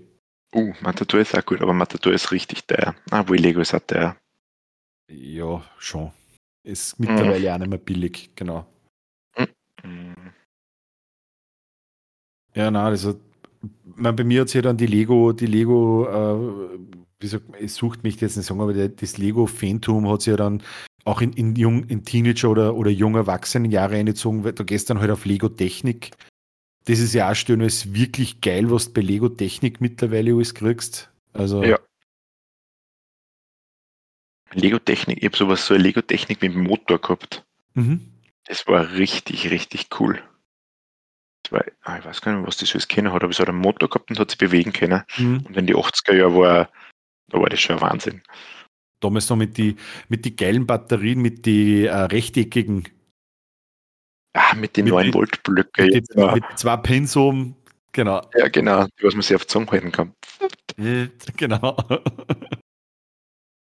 Uh, Matador ist auch gut, aber Matador ist richtig teuer. Ah, wo Lego ist auch teuer. Ja, schon. Ist mittlerweile mhm. auch nicht mehr billig, genau. Ja, nein, also bei mir hat sich dann die Lego, die Lego äh, wie sagt man, es sucht mich jetzt nicht sagen, aber das Lego-Fantum hat sich ja dann auch in, in, jung, in Teenager- oder, oder junge Erwachsenenjahre eingezogen, weil da gehst dann halt auf Lego-Technik. Das ist ja auch schön, ist wirklich geil, was du bei Lego-Technik mittlerweile alles kriegst. Also. Ja. Lego-Technik, ich habe sowas, so eine Lego-Technik mit dem Motor gehabt. Mhm. Das war richtig, richtig cool. War, ah, ich weiß gar nicht, was das alles kennen hat, aber es hat einen Motor gehabt und hat sich bewegen können. Mhm. Und in die 80er Jahre war, da war das schon ein Wahnsinn. Damals noch mit die, mit die geilen Batterien, mit die äh, rechteckigen. Ah, mit den 9 Volt Blöcke. Mit, ja. mit zwei Pins oben, genau. Ja, genau, die, was man sich auf Zunge halten kann. genau.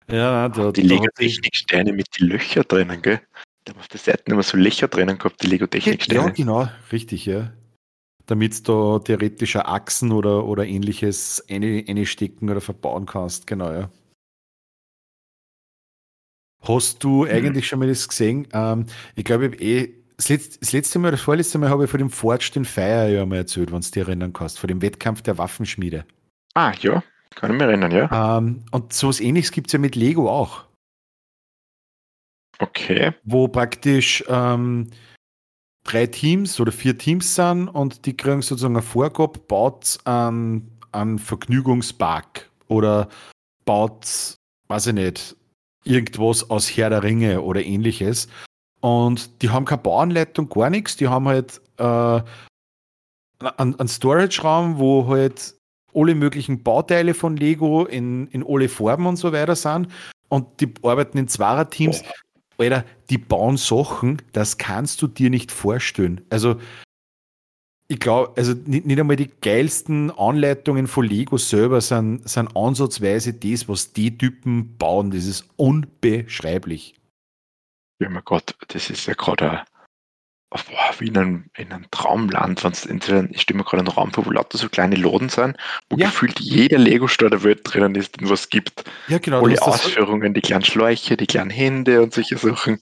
ja, da, die Lego-Techniksteine mit den Löchern drinnen, gell? Da haben auf der Seite immer so Löcher drinnen gehabt, die Lego-Techniksteine. Ja, genau, richtig, ja. Damit du da theoretische Achsen oder, oder ähnliches einstecken oder verbauen kannst, genau, ja. Hast du hm. eigentlich schon mal das gesehen? Ähm, ich glaube, ich eh, das, letzte, das letzte Mal, das vorletzte Mal habe ich von dem Forged in Fire ja mal erzählt, wenn du dich erinnern kannst, von dem Wettkampf der Waffenschmiede. Ah, ja, kann ich mich erinnern, ja. Ähm, und so was ähnliches gibt es ja mit Lego auch. Okay. Wo praktisch ähm, drei Teams oder vier Teams sind und die kriegen sozusagen eine Vorgabe, baut einen, einen Vergnügungspark oder baut, weiß ich nicht, irgendwas aus Herr der Ringe oder ähnliches. Und die haben keine Bauanleitung, gar nichts. Die haben halt äh, einen, einen Storage-Raum, wo halt alle möglichen Bauteile von Lego in, in alle Farben und so weiter sind. Und die arbeiten in Zweierteams. Alter, die bauen Sachen, das kannst du dir nicht vorstellen. Also, ich glaube, also nicht, nicht, einmal die geilsten Anleitungen von Lego selber sind, sind ansatzweise das, was die Typen bauen. Das ist unbeschreiblich. Ja, mein Gott, das ist ja gerade wie in einem, in einem Traumland, ich stelle mir gerade einen Raum vor, wo lauter so kleine Laden sind, wo ja. gefühlt jeder Lego-Store der Welt drinnen ist, den was gibt. Ja, genau. Alle Ausführungen, die kleinen Schläuche, die kleinen Hände und solche Sachen.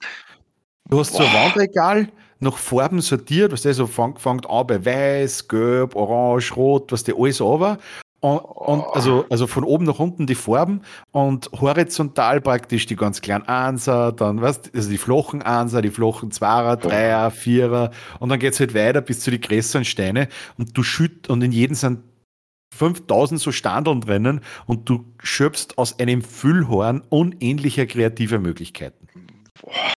Du hast Boah. so ein Wandregal nach Farben sortiert, was der so fängt, fängt an bei weiß, gelb, orange, rot, was der alles aber und, und, also, also von oben nach unten die Farben und horizontal praktisch die ganz kleinen Einser, dann, weißt also die flachen Einser, die flachen Zweier, Dreier, Vierer und dann geht's halt weiter bis zu die größeren Steine und du schütt und in jedem sind 5000 so Standeln drinnen und du schöpfst aus einem Füllhorn unähnlicher kreativer Möglichkeiten. Boah.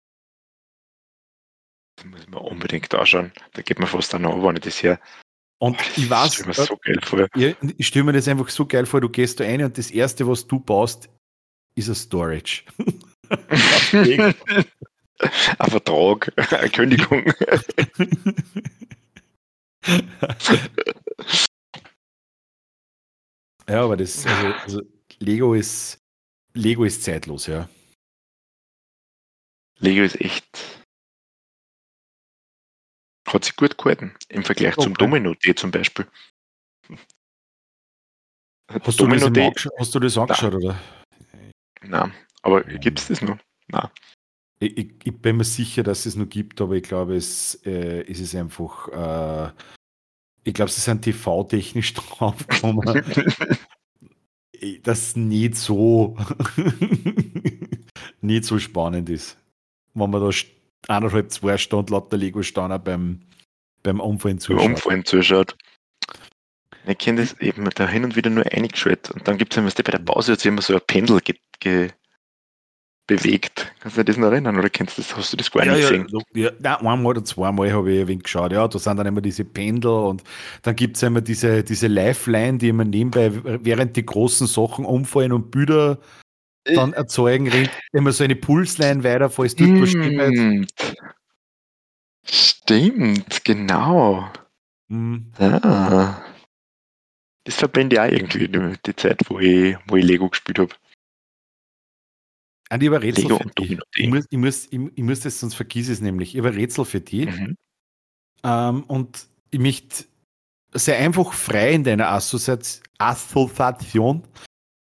Das muss man unbedingt anschauen. Da geht man fast an, wenn ich das her und ich weiß, ich stelle mir so geil vor. ich stelle mir das einfach so geil vor, du gehst da rein und das erste, was du baust, ist ein Storage. ein Vertrag, eine Kündigung. ja, aber das, also, also Lego ist, Lego ist zeitlos, ja. Lego ist echt hat sich gut gehalten im Vergleich okay. zum Domino-D zum Beispiel. Hast, Domino du, das hast du das angeschaut, Nein. oder? Nein, aber gibt es das noch? Nein. Ich, ich, ich, bin mir sicher, dass es noch gibt, aber ich glaube, es, äh, es ist einfach, äh, ich glaube, sie sind TV-technisch draufgekommen, dass nicht so, nicht so spannend ist. Wenn man da eineinhalb, zwei Stunden lauter Lego-Steine beim, beim Umfallen zuschaut. Beim Umfallen zuschaut. Ich kenne das eben da hin und wieder nur eingeschaltet und dann gibt es immer, bei der Pause sich immer so ein Pendel ge, ge bewegt. Kannst du dich das noch erinnern oder kennst du das? Hast du das gar ja, nicht ja, gesehen? Ja, nein, einmal oder zweimal habe ich ein wenig geschaut. Ja, da sind dann immer diese Pendel und dann gibt es immer diese, diese Lifeline, die immer nebenbei, während die großen Sachen umfallen und Bilder dann erzeugen, rennt immer so eine Pulsline weiter, falls dort was stimmt. Stimmt, genau. Mhm. Ah. Das verbinde ich auch irgendwie die, Zeit, wo ich, wo ich Lego gespielt habe. Und ich habe Rätsel Lego für die. Ich muss, ich, muss, ich, ich muss das, sonst vergiss es nämlich. Ich habe Rätsel für die. Mhm. Ähm, und ich möchte sehr einfach frei in deiner Assoziation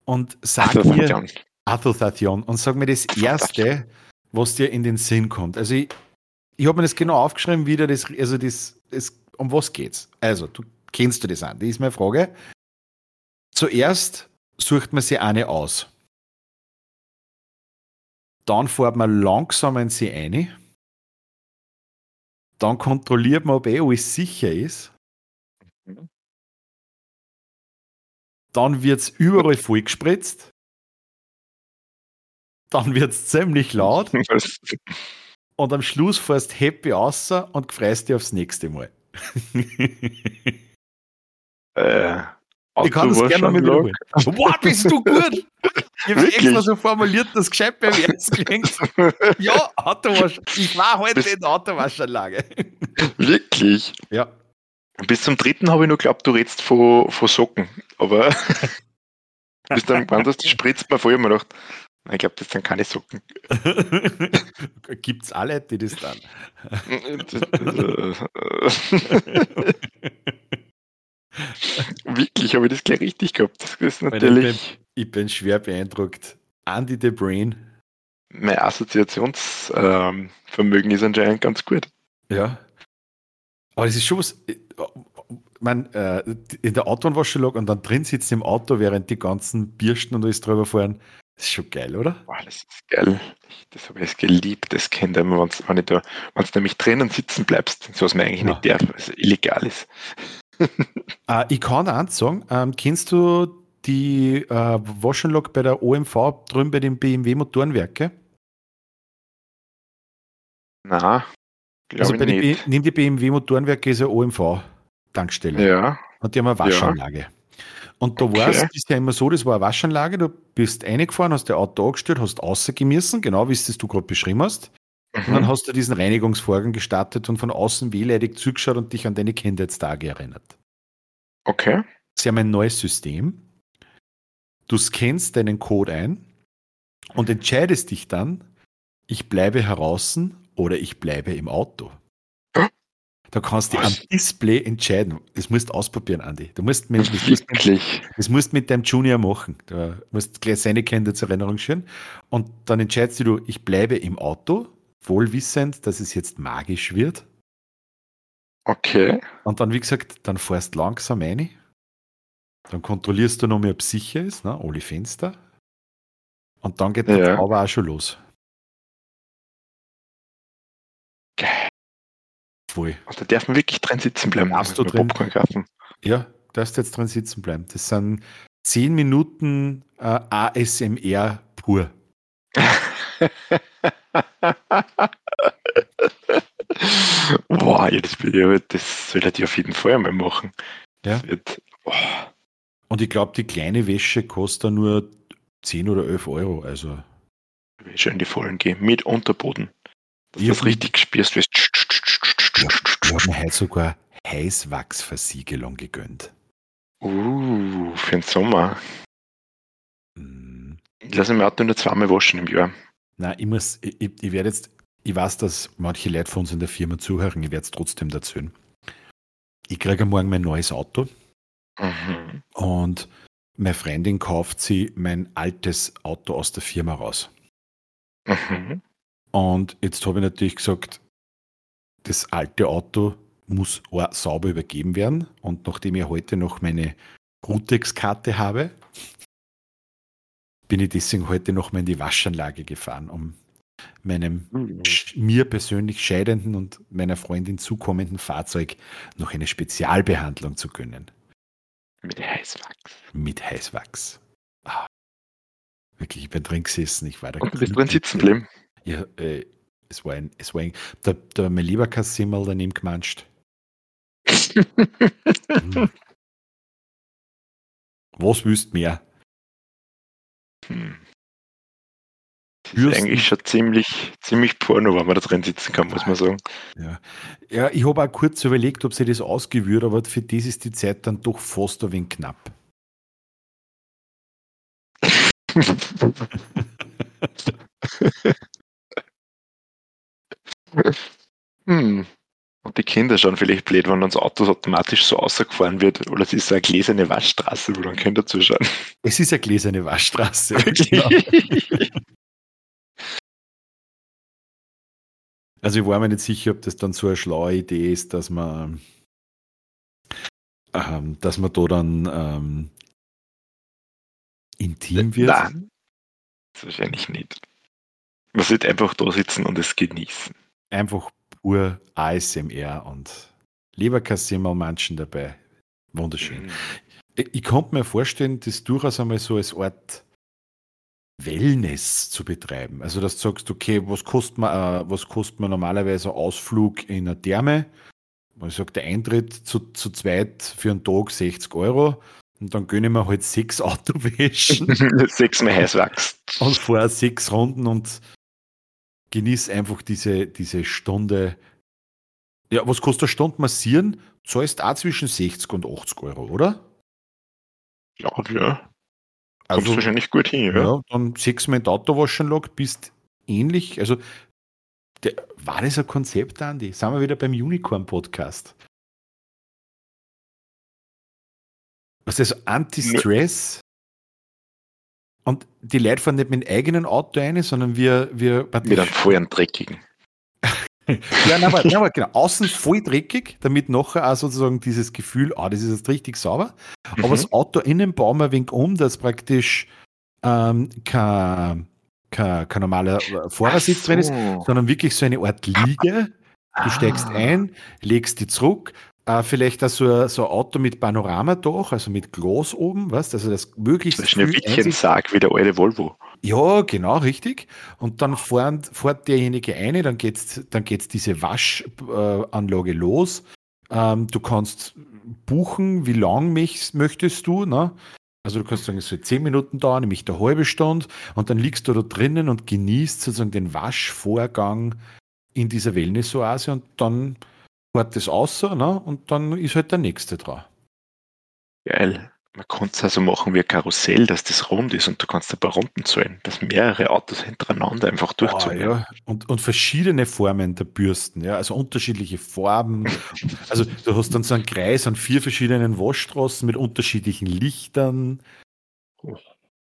und sag mir, Assoziation und sag mir das Erste, was dir in den Sinn kommt. Also ich, ich habe mir das genau aufgeschrieben, wie das, also das, das, um was geht's? Also, du kennst du das an? Die ist meine Frage. Zuerst sucht man sich eine aus. Dann fährt man langsam in sie ein. Dann kontrolliert man, ob eh alles sicher ist. Mhm. Dann wird es überall vollgespritzt. Dann wird es ziemlich laut. und am Schluss fährst happy raus und freust dich aufs nächste Mal. äh, ich kann das gerne mit wiederholen. Wow, bist du gut! Ich habe extra so formuliert, dass gescheit beim Ernst klingt. Ja, Autowasch. Ich war heute in der Autowaschanlage. Wirklich? Ja. Bis zum dritten habe ich nur geglaubt, du redest von, von Socken. Aber bis dann gemeint hast, spritzt man vorher immer gedacht, ich glaube, das sind keine Socken. Gibt es alle, die das dann? Wirklich, habe ich das gleich richtig gehabt. Das ist natürlich. Ich bin, ich bin schwer beeindruckt. Andy the Brain. Mein Assoziationsvermögen ähm, ist anscheinend ganz gut. Ja. Aber es ist schon was. Ich mein, äh, in der Autoanwaschanlage und dann drin sitzen im Auto, während die ganzen Bürsten und alles drüber fahren. Das ist schon geil, oder? Boah, das ist geil. Das habe ich geliebt, das kennt man, wenn du nämlich drinnen sitzen bleibst, so was man eigentlich ja. nicht darf, was illegal ist. uh, ich kann eins sagen, ähm, kennst du die äh, Waschanlage bei der OMV drüben bei den BMW Motorenwerke? Na, also bei nicht. nimm die BMW Motorenwerke ist ja OMV Tankstelle. Ja. Und die haben eine Waschanlage. Ja. Und da okay. war es bisher immer so, das war eine Waschanlage, du bist reingefahren, hast dein Auto angestellt, hast rausgemessen, genau wie es das du gerade beschrieben hast. Mhm. Und dann hast du diesen Reinigungsvorgang gestartet und von außen wehleidig zugeschaut und dich an deine Kindheitstage erinnert. Okay. Sie haben ein neues System. Du scannst deinen Code ein und entscheidest dich dann, ich bleibe heraus oder ich bleibe im Auto. Da kannst du am Display entscheiden. Das musst du ausprobieren, Andi. Du musst mit, das, musst mit, das musst mit deinem Junior machen. Du musst gleich seine Kinder zur Erinnerung schön. Und dann entscheidest du, ich bleibe im Auto, wohlwissend, dass es jetzt magisch wird. Okay. Und dann, wie gesagt, dann fährst langsam rein. Dann kontrollierst du noch mehr, ob es sicher ist, ne? alle Fenster. Und dann geht der ja. Zauber auch schon los. Voll. Da darf man wirklich drin sitzen bleiben. Darfst du drin? Popcorn kaufen. Ja, darfst jetzt drin sitzen bleiben. Das sind zehn Minuten äh, ASMR pur. Boah, ja, das, das soll ich auf jeden Fall einmal machen. Ja. Wird, oh. Und ich glaube, die kleine Wäsche kostet nur 10 oder 11 Euro. Also. Wäsche in die Vollen gehen, mit Unterboden. Dass du das richtig spürst, wie es mir heute sogar Heißwachsversiegelung gegönnt. Uh, für den Sommer. Mm. Ich lasse mein Auto nur zweimal waschen im Jahr. Nein, ich muss, ich, ich werde jetzt, ich weiß, dass manche Leute von uns in der Firma zuhören, ich werde es trotzdem dazu. Ich kriege morgen mein neues Auto. Mhm. Und meine Freundin kauft sie mein altes Auto aus der Firma raus. Mhm. Und jetzt habe ich natürlich gesagt, das alte Auto muss sauber übergeben werden. Und nachdem ich heute noch meine Rutex-Karte habe, bin ich deswegen heute noch mal in die Waschanlage gefahren, um meinem mhm. mir persönlich scheidenden und meiner Freundin zukommenden Fahrzeug noch eine Spezialbehandlung zu gönnen. Mit Heißwachs. Mit Heißwachs. Ah, wirklich, ich bin drin gesessen. Ich war da. Und du bist drin sitzen geblieben? Ja, äh, es war ein, es war ein, der, der mein lieber Kassimmel daneben gemanscht. hm. Was wüsst mehr? Hm. ist eigentlich schon ziemlich, ziemlich porno, wenn man da drin sitzen kann, muss man sagen. Ja, ja ich habe auch kurz überlegt, ob sie das ausgewührt, aber für das ist die Zeit dann doch fast ein wenig knapp. Hm. Und die Kinder schauen vielleicht blöd, wenn uns Autos automatisch so ausgefahren wird. Oder es ist eine gläserne Waschstraße, wo dann Kinder zuschauen. Es ist eine gläserne Waschstraße. genau. Also ich war mir nicht sicher, ob das dann so eine schlaue Idee ist, dass man, ähm, dass man da dann ähm, intim wird? Nein, wahrscheinlich nicht. Man sollte einfach da sitzen und es genießen. Einfach pur ASMR und lieber mal manchen dabei. Wunderschön. Mhm. Ich, ich konnte mir vorstellen, das durchaus einmal so als Art Wellness zu betreiben. Also, dass du sagst, okay, was kostet man, äh, was kostet man normalerweise Ausflug in eine Therme? Ich sage, der Eintritt zu, zu zweit für einen Tag 60 Euro. Und dann gönne ich mir halt sechs Autowäschen. sechs mehr Heißwachs. Und fahre sechs Runden und genieße einfach diese, diese Stunde. Ja, was kostet eine Stunde massieren? Zahlst auch zwischen 60 und 80 Euro, oder? Ja, ja. Also, Kommst wahrscheinlich gut hin, ja. ja dann sechsmal in der Autowaschanlage, bist ähnlich. Also, der, war das ein Konzept, Andi? Sind wir wieder beim Unicorn-Podcast? Was ist das? Anti-Stress? Und die Leute fahren nicht mit dem eigenen Auto ein, sondern wir. wir mit einem vollen dreckigen. ja, nein, aber, nein, aber genau. Außen voll dreckig, damit nachher auch sozusagen dieses Gefühl, ah, das ist jetzt richtig sauber. Mhm. Aber das Auto innen bauen wir ein wenig um, dass praktisch ähm, kein, kein, kein normaler Fahrersitz so. drin ist, sondern wirklich so eine Art Liege. Du steigst ah. ein, legst die zurück, Uh, vielleicht auch so, so ein Auto mit Panoramadach, also mit Glas oben, weißt Also das möglichst. Das ist ein Wittchensarg wie der alte Volvo. Ja, genau, richtig. Und dann fahren, fährt derjenige eine, dann geht's, dann geht's diese Waschanlage äh, los. Ähm, du kannst buchen, wie lang möchtest du, ne? Also du kannst sagen, es soll zehn Minuten dauern, nämlich eine halbe Stunde, und dann liegst du da drinnen und genießt sozusagen den Waschvorgang in dieser Wellnessoase und dann fährt das außer, ne? Und dann ist halt der nächste dran. Geil. Man kann es also machen wie ein Karussell, dass das rund ist und du kannst ein paar Runden zahlen, dass mehrere Autos hintereinander einfach durchzogen oh, ja. und, und verschiedene Formen der Bürsten, ja, also unterschiedliche Farben. also du hast dann so einen Kreis an vier verschiedenen Waschstraßen mit unterschiedlichen Lichtern. Oh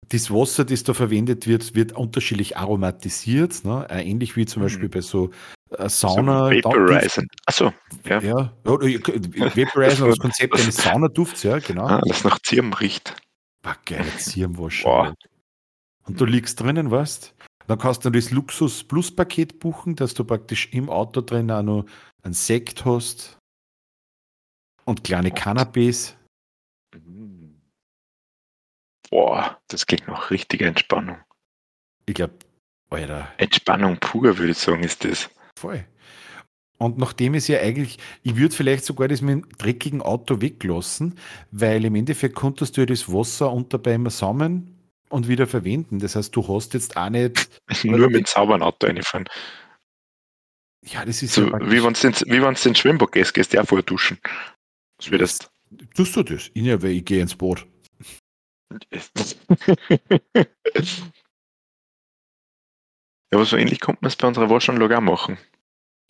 das Wasser, das da verwendet wird, wird unterschiedlich aromatisiert, ne? Äh, ähnlich wie zum Beispiel mhm. bei so Sauna. So Vaporizen. Achso, ja. ja. Vaporizen, das Konzept eines Saunadufts, ja, genau. Ah, das nach Zirm riecht. Ah, geil, Zirmwasch. Und du liegst drinnen, weißt Dann kannst du das Luxus-Plus-Paket buchen, dass du praktisch im Auto drin auch noch einen Sekt hast und kleine Cannabis. Boah, das klingt noch richtige Entspannung. Ich glaube, Alter. Entspannung pur, würde ich sagen, ist das. Voll. Und nachdem ist ja eigentlich, ich würde vielleicht sogar das mit dem dreckigen Auto weglassen, weil im Endeffekt konntest du ja das Wasser unter beim sammeln und wieder verwenden. Das heißt, du hast jetzt auch nicht. Nur mit sauberen Auto reinfahren. Ja, das ist so. Ja wie wenn du ins Schwimmbad gehst, gehst du auch vorher duschen. Was wird das? Tust du das? Ich, ja, ich gehe ins Boot. Ja, aber so ähnlich kommt man es bei unserer Waschanlage auch machen.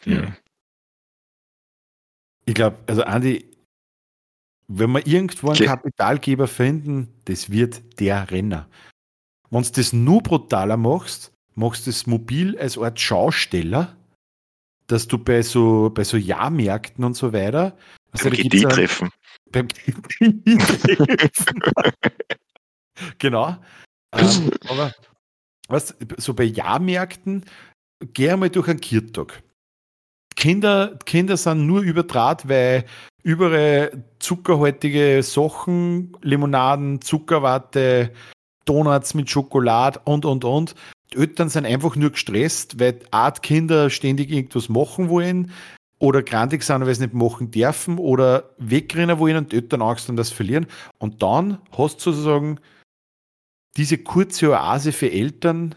Ja. Ich glaube, also Andi, wenn wir irgendwo einen Kapitalgeber finden, das wird der Renner. Wenn du das nur brutaler machst, machst du das mobil als Art Schausteller, dass du bei so, bei so Jahrmärkten und so weiter. Also beim GD-Treffen. Beim GD-Treffen. genau. Ähm, aber was, so bei Jahrmärkten, geh einmal durch einen Kirtag. Kinder, Kinder sind nur überdraht, weil überall zuckerhaltige Sachen, Limonaden, Zuckerwatte, Donuts mit Schokolade und, und, und. Die Eltern sind einfach nur gestresst, weil Art Kinder ständig irgendwas machen wollen oder grandig sind, weil sie nicht machen dürfen oder wegrennen wollen und die Eltern Angst haben, das verlieren. Und dann hast du sozusagen diese kurze Oase für Eltern,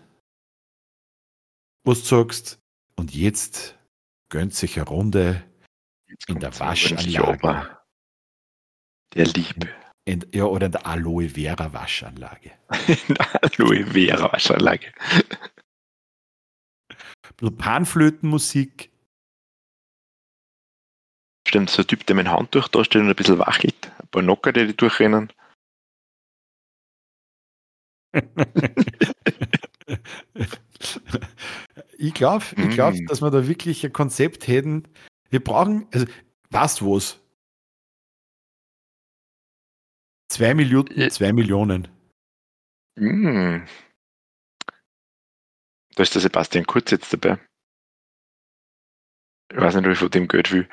wo du sagst, und jetzt gönnt sich eine Runde in der Waschanlage. Der Liebe. In, ja, oder in der Aloe Vera Waschanlage. in der Aloe Vera Waschanlage. Panflötenmusik. Stimmt, so ein Typ, der mit dem Handtuch da steht und ein bisschen wachelt. Ein paar Nocker, die durchrennen. Ich glaube, ich glaub, mm. dass wir da wirklich ein Konzept hätten. Wir brauchen, also, was was? Zwei Minuten, zwei Millionen. Mm. Da ist der Sebastian Kurz jetzt dabei. Ich weiß nicht, wie viel dem Geld will.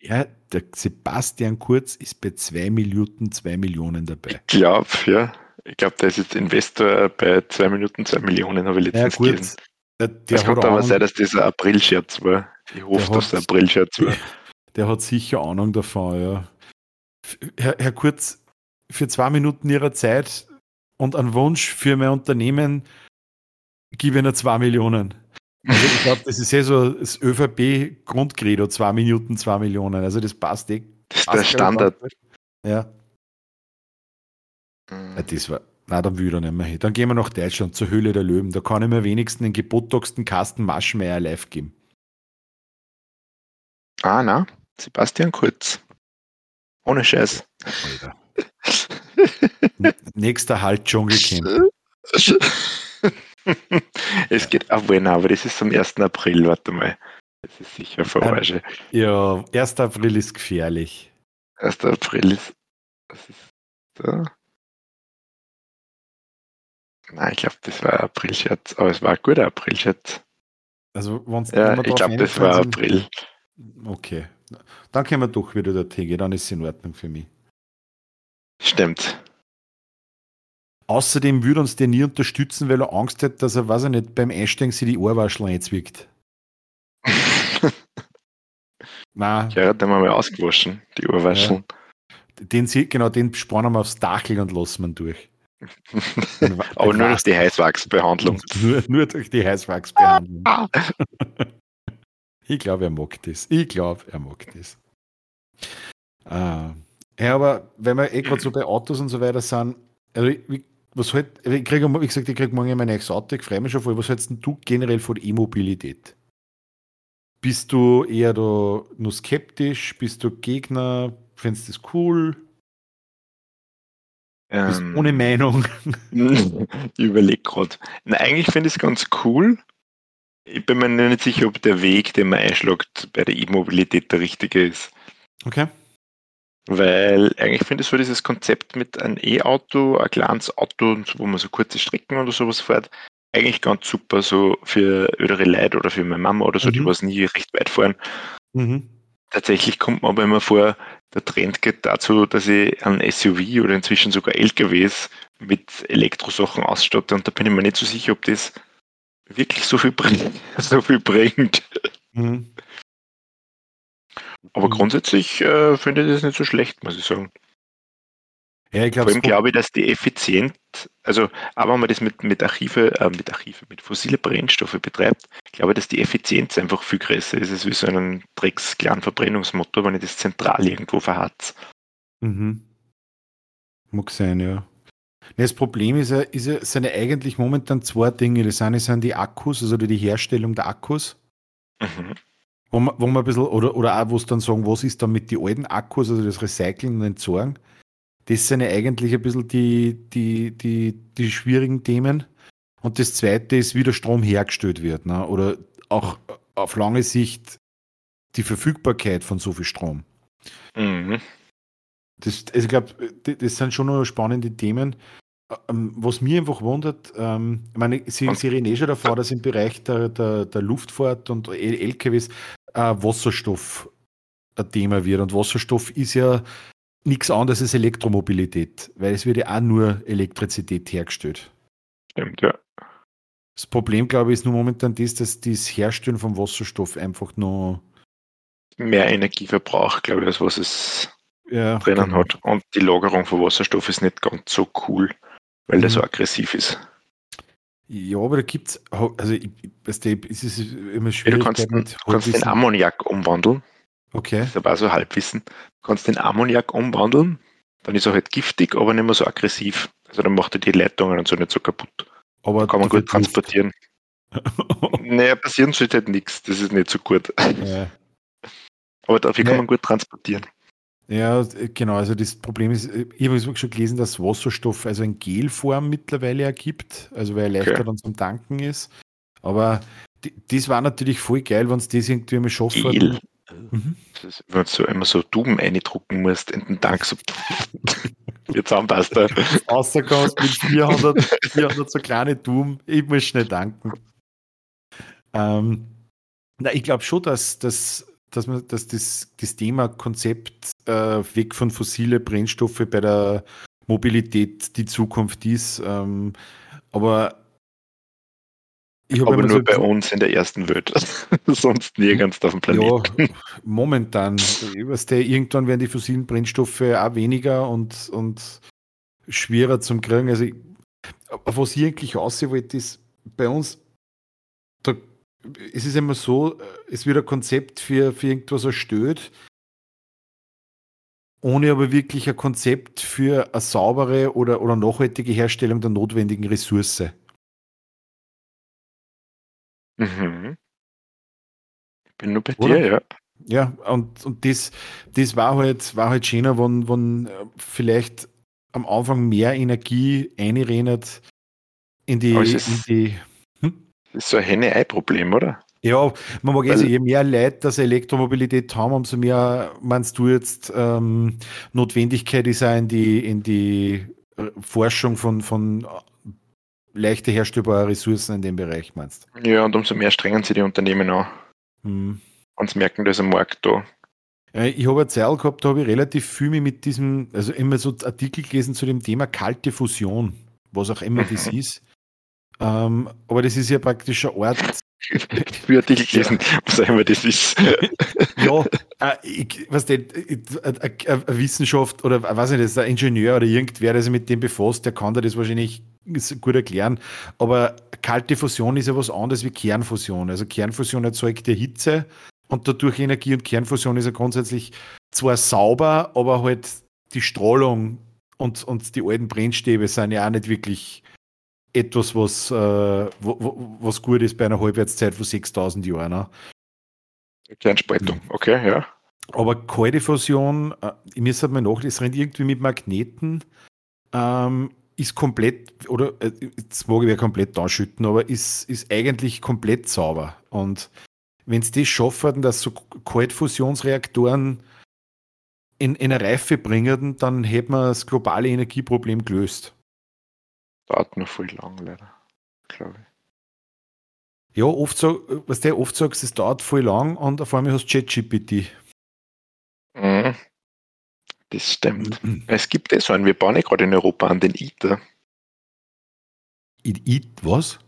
Ja, der Sebastian Kurz ist bei 2 Minuten 2 Millionen dabei. Ich glaube, ja. Ich glaube, der ist jetzt Investor bei 2 Minuten 2 Millionen, habe ich letztens ja, gelesen. Der, der Es könnte aber sein, dass das ein April-Scherz war. Ich hoffe, dass es ein April-Scherz war. Der hat sicher Ahnung davon, ja. Herr, Herr Kurz, für zwei Minuten Ihrer Zeit und einen Wunsch für mein Unternehmen gebe ich Ihnen zwei Millionen. Also ich glaube, das ist eh so das ÖVP-Grundcredo, zwei Minuten, zwei Millionen. Also das passt eh. Das ist der Standard. glaub Ja, ja, das war. Na, dann will da nicht mehr hin. Dann gehen wir nach Deutschland zur Höhle der Löwen. Da kann ich mir wenigstens den gebotoxten Carsten Maschmeyer live geben. Ah, na, Sebastian Kurz. Ohne Scheiß. Alter. Nächster Halt Dschungelcamp. es geht auch wohl, aber das ist am 1. April, warte mal. Das ist sicher Verarsche. Ja, 1. April ist gefährlich. 1. April ist. Was ist da? Nein, ich glaube, das war April-Scherz, aber es war ein guter April-Scherz. Also, wenn's Ja, ich glaube, das war sind- April. Okay. Dann können wir doch wieder der TG, dann ist es in Ordnung für mich. Stimmt. Außerdem würde uns der nie unterstützen, weil er Angst hat, dass er, weiß ich nicht, beim Einsteigen sich die Ohrwaschel einzwickt. Nein, Ja, den haben wir mal ausgewaschen, die Ohrwascheln. den, sie- genau, den spannen wir aufs Dachel und lassen wir ihn durch. Aber nur durch die Heißwachsbehandlung. Nur, nur durch die Heißwachsbehandlung. Ah. Ich glaube, er mag das. Ich glaube, er mag das. Ah. Ja, aber wenn wir eh gerade so bei Autos und so weiter sind, also ich, was halt, ich kriege, wie gesagt, ich kriege morgen mein neues Auto, ich freue mich schon voll. Was hältst du generell von E-Mobilität? Bist du eher da nur skeptisch? Bist du Gegner? Findest du das cool? Ähm, ohne Meinung? ich überlege gerade. Eigentlich finde ich es ganz cool. Ich bin mir nicht sicher, ob der Weg, den man einschlägt, bei der E-Mobilität der richtige ist. Okay. Weil eigentlich finde ich so dieses Konzept mit einem E-Auto, ein kleines Auto, wo man so kurze Strecken oder sowas fährt, eigentlich ganz super so für ältere Leute oder für meine Mama oder so, die Mhm. was nie recht weit fahren. Mhm. Tatsächlich kommt mir aber immer vor, der Trend geht dazu, dass ich ein SUV oder inzwischen sogar LKWs mit Elektrosachen ausstatte und da bin ich mir nicht so sicher, ob das wirklich so viel bringt. So viel bringt. Mhm. Aber Mhm. grundsätzlich äh, finde ich das nicht so schlecht, muss ich sagen. Ja, ich Vor glaube, allem glaube ich, dass die effizient, also aber wenn man das mit, mit Archive, äh, mit Archive, mit fossile Brennstoffe betreibt, glaube ich, dass die Effizienz einfach viel größer ist. Es ist wie so ein drecks kleinen Verbrennungsmotor, wenn ich das zentral irgendwo verharzt. Mhm. Mag sein, ja. Das Problem ist ja, ist ja, sind ja eigentlich momentan zwei Dinge. Das eine sind die Akkus, also die Herstellung der Akkus, Mhm. wo man, wo man ein bisschen, oder, oder auch, wo es dann sagen, was ist dann mit den alten Akkus, also das Recyceln und Entsorgen. Das sind ja eigentlich ein bisschen die, die, die, die schwierigen Themen. Und das zweite ist, wie der Strom hergestellt wird, ne? oder auch auf lange Sicht die Verfügbarkeit von so viel Strom. Mhm. Das, also ich glaube, das sind schon noch spannende Themen. Ähm, Was mich einfach wundert, ähm, ich meine, Sie, Sie reden eh schon davor, dass im Bereich der, der, der Luftfahrt und LKWs äh, Wasserstoff ein Thema wird. Und Wasserstoff ist ja nichts anderes als Elektromobilität, weil es wird ja auch nur Elektrizität hergestellt. Stimmt, ja. Das Problem, glaube ich, ist nur momentan das, dass das Herstellen von Wasserstoff einfach nur Mehr Energieverbrauch, glaube ich, als was es ja, drinnen genau. hat. Und die Lagerung von Wasserstoff ist nicht ganz so cool, weil der Mhm. so aggressiv ist. Ja, aber da gibt es, also ich, weißt du, es ist immer Ja, schwierig. du kannst, du kannst den Ammoniak umwandeln. Okay. Das ist aber auch so Halbwissen. Du kannst den Ammoniak umwandeln, dann ist er halt giftig, aber nicht mehr so aggressiv. Also dann macht er die Leitungen und so nicht so kaputt. Aber Kann man gut transportieren. Naja, passieren sollte halt nichts. Das ist nicht so gut. ja. Aber dafür kann Nee. man gut transportieren. ja, genau. Also das Problem ist, ich habe schon gelesen, dass Wasserstoff also in Gelform mittlerweile ergibt, also weil er leichter Okay. dann zum Tanken ist. Aber das war natürlich voll geil, wenn es das irgendwie mal schaffen. Mhm. Das ist, wenn du immer so Tuben eindrucken musst in den Tank. So Wie zusammenpasst da. Außerkommst mit 400, 400 so kleine Doom. Ich muss schnell danken. Ähm, na, ich glaube schon, dass, dass, dass, man, dass das, das Thema Konzept äh, weg von fossile Brennstoffe bei der Mobilität die Zukunft ist. Ähm, aber aber nur so bei uns in der ersten Welt. Sonst nirgends auf dem Planeten. Ja, momentan. Weißt irgendwann werden die fossilen Brennstoffe auch weniger und, und schwerer zum Kriegen. Also, was ich eigentlich aussehen wollte, ist bei uns, da, es ist immer so, es wird ein Konzept für, für irgendwas erstellt, ohne aber wirklich ein Konzept für eine saubere oder, oder nachhaltige Herstellung der notwendigen Ressource. Mhm. Ich bin nur bei Oder? dir, ja. Ja, und, und das, das war halt, war halt schöner, wenn, wenn äh, vielleicht am Anfang mehr Energie einrennt in die. ist, in die hm? ist so ein Henne-Ei-Problem, oder? Ja, man mag sagen, je mehr Leute das Elektromobilität haben, umso mehr meinst du jetzt ähm, Notwendigkeit ist auch in die, in die äh, Forschung von, von leichte herstellbare Ressourcen in dem Bereich, meinst du? Ja, und umso mehr strengen sie die Unternehmen an. Hm. Und sie merken, da ist ein Markt da. Ich habe eine Zeit gehabt, da habe ich relativ viel mit diesem, also immer so Artikel gelesen zu dem Thema kalte Fusion, was auch immer das ist. Ähm, aber das ist ja praktisch ein Ort. Für Artikel gelesen, was auch immer das ist. ja, äh, ich, was denn, eine Wissenschaft oder weiß nicht, das ist ein Ingenieur oder irgendwer, der sich mit dem befasst, der kann da das wahrscheinlich gut erklären. Aber kalte Fusion ist ja was anderes wie Kernfusion. Also Kernfusion erzeugt ja Hitze und dadurch Energie und Kernfusion ist ja grundsätzlich zwar sauber, aber halt die Strahlung und, und die alten Brennstäbe sind ja auch nicht wirklich etwas, was, äh, was gut ist bei einer Halbwertszeit von 6000 Jahren. Ne? Kernspaltung, okay, ja. Aber kalte Fusion, äh, ich muss halt mal nach, es rennt irgendwie mit Magneten ähm, ist komplett, oder äh, jetzt mag ich ja komplett ausschütten, aber ist, ist eigentlich komplett sauber. Und wenn es das schaffen, dass so Kaltfusionsreaktoren in, in eine Reife bringen, dann hätte man das globale Energieproblem gelöst. Dauert noch voll lang, leider, glaube ich. Ja, oft so, was der oft sagst, es dauert voll lang und auf einmal hast du ChatGPT. Das stimmt. Mhm. Es gibt eh so einen, wir bauen ja gerade in Europa an den ITER. IT, was?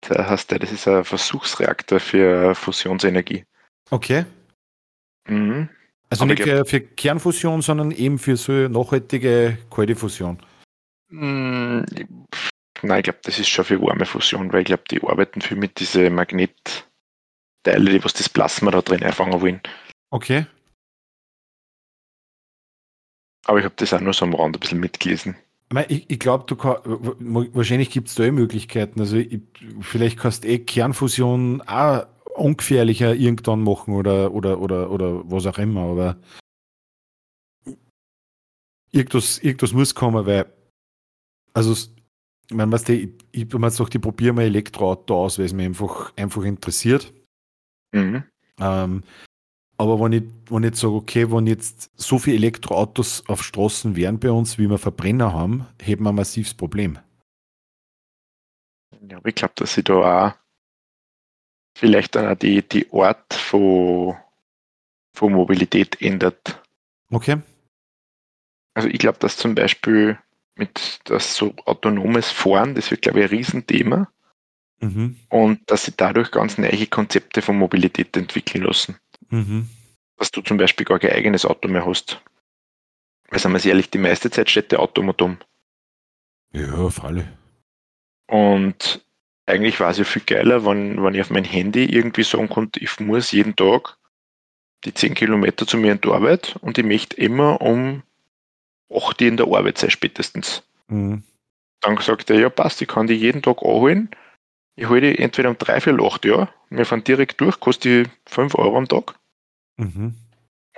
Da heißt der, das ist ein Versuchsreaktor für Fusionsenergie. Okay. Mhm. Also Aber nicht glaub, für Kernfusion, sondern eben für so nachhaltige kalte Fusion. Mh, nein, ich glaube, das ist schon für warme Fusion, weil ich glaube, die arbeiten viel mit diesen Magnetteile, die was das Plasma da drin einfangen wollen. Okay. Aber ich habe das auch nur so am Rand ein bisschen mitgelesen. Ich, ich glaube, du kann, wahrscheinlich gibt es da eh Möglichkeiten. Also ich, vielleicht kannst du eh Kernfusion auch ungefährlicher irgendwann machen oder, oder, oder, oder was auch immer, aber irgendwas, irgendwas muss kommen, weil, also, ich meine, weißt du, ich, ich habe mir jetzt gedacht, ich probiere mal Elektroauto aus, weil es mich einfach, einfach interessiert. Mhm. Ähm, aber wenn ich, wenn ich jetzt sage, okay, wenn jetzt so viele Elektroautos auf Straßen wären bei uns, wie wir Verbrenner haben, hätten wir ein massives Problem. Ja, aber ich glaube, dass sich da auch vielleicht dann auch die, die Art von, von Mobilität ändert. Okay. Also ich glaube, dass zum Beispiel mit das so autonomes Fahren, das wird, glaube ich, ein Riesenthema. Mhm. Und dass sie dadurch ganz neue Konzepte von Mobilität entwickeln lassen. Mhm. Dass du zum Beispiel gar kein eigenes Auto mehr hast. Weil, sagen wir ehrlich, die meiste Zeit steht der Auto um. Ja, auf alle. Und eigentlich war es ja viel geiler, wenn, wenn ich auf mein Handy irgendwie sagen konnte, ich muss jeden Tag die 10 Kilometer zu mir in die Arbeit und ich möchte immer um 8 Uhr in der Arbeit sein, spätestens. Mhm. Dann sagt er, ja passt, ich kann die jeden Tag anholen. Ich hole die entweder um 3, 4, 8 Uhr, wir fahren direkt durch, kostet 5 Euro am Tag. Mhm.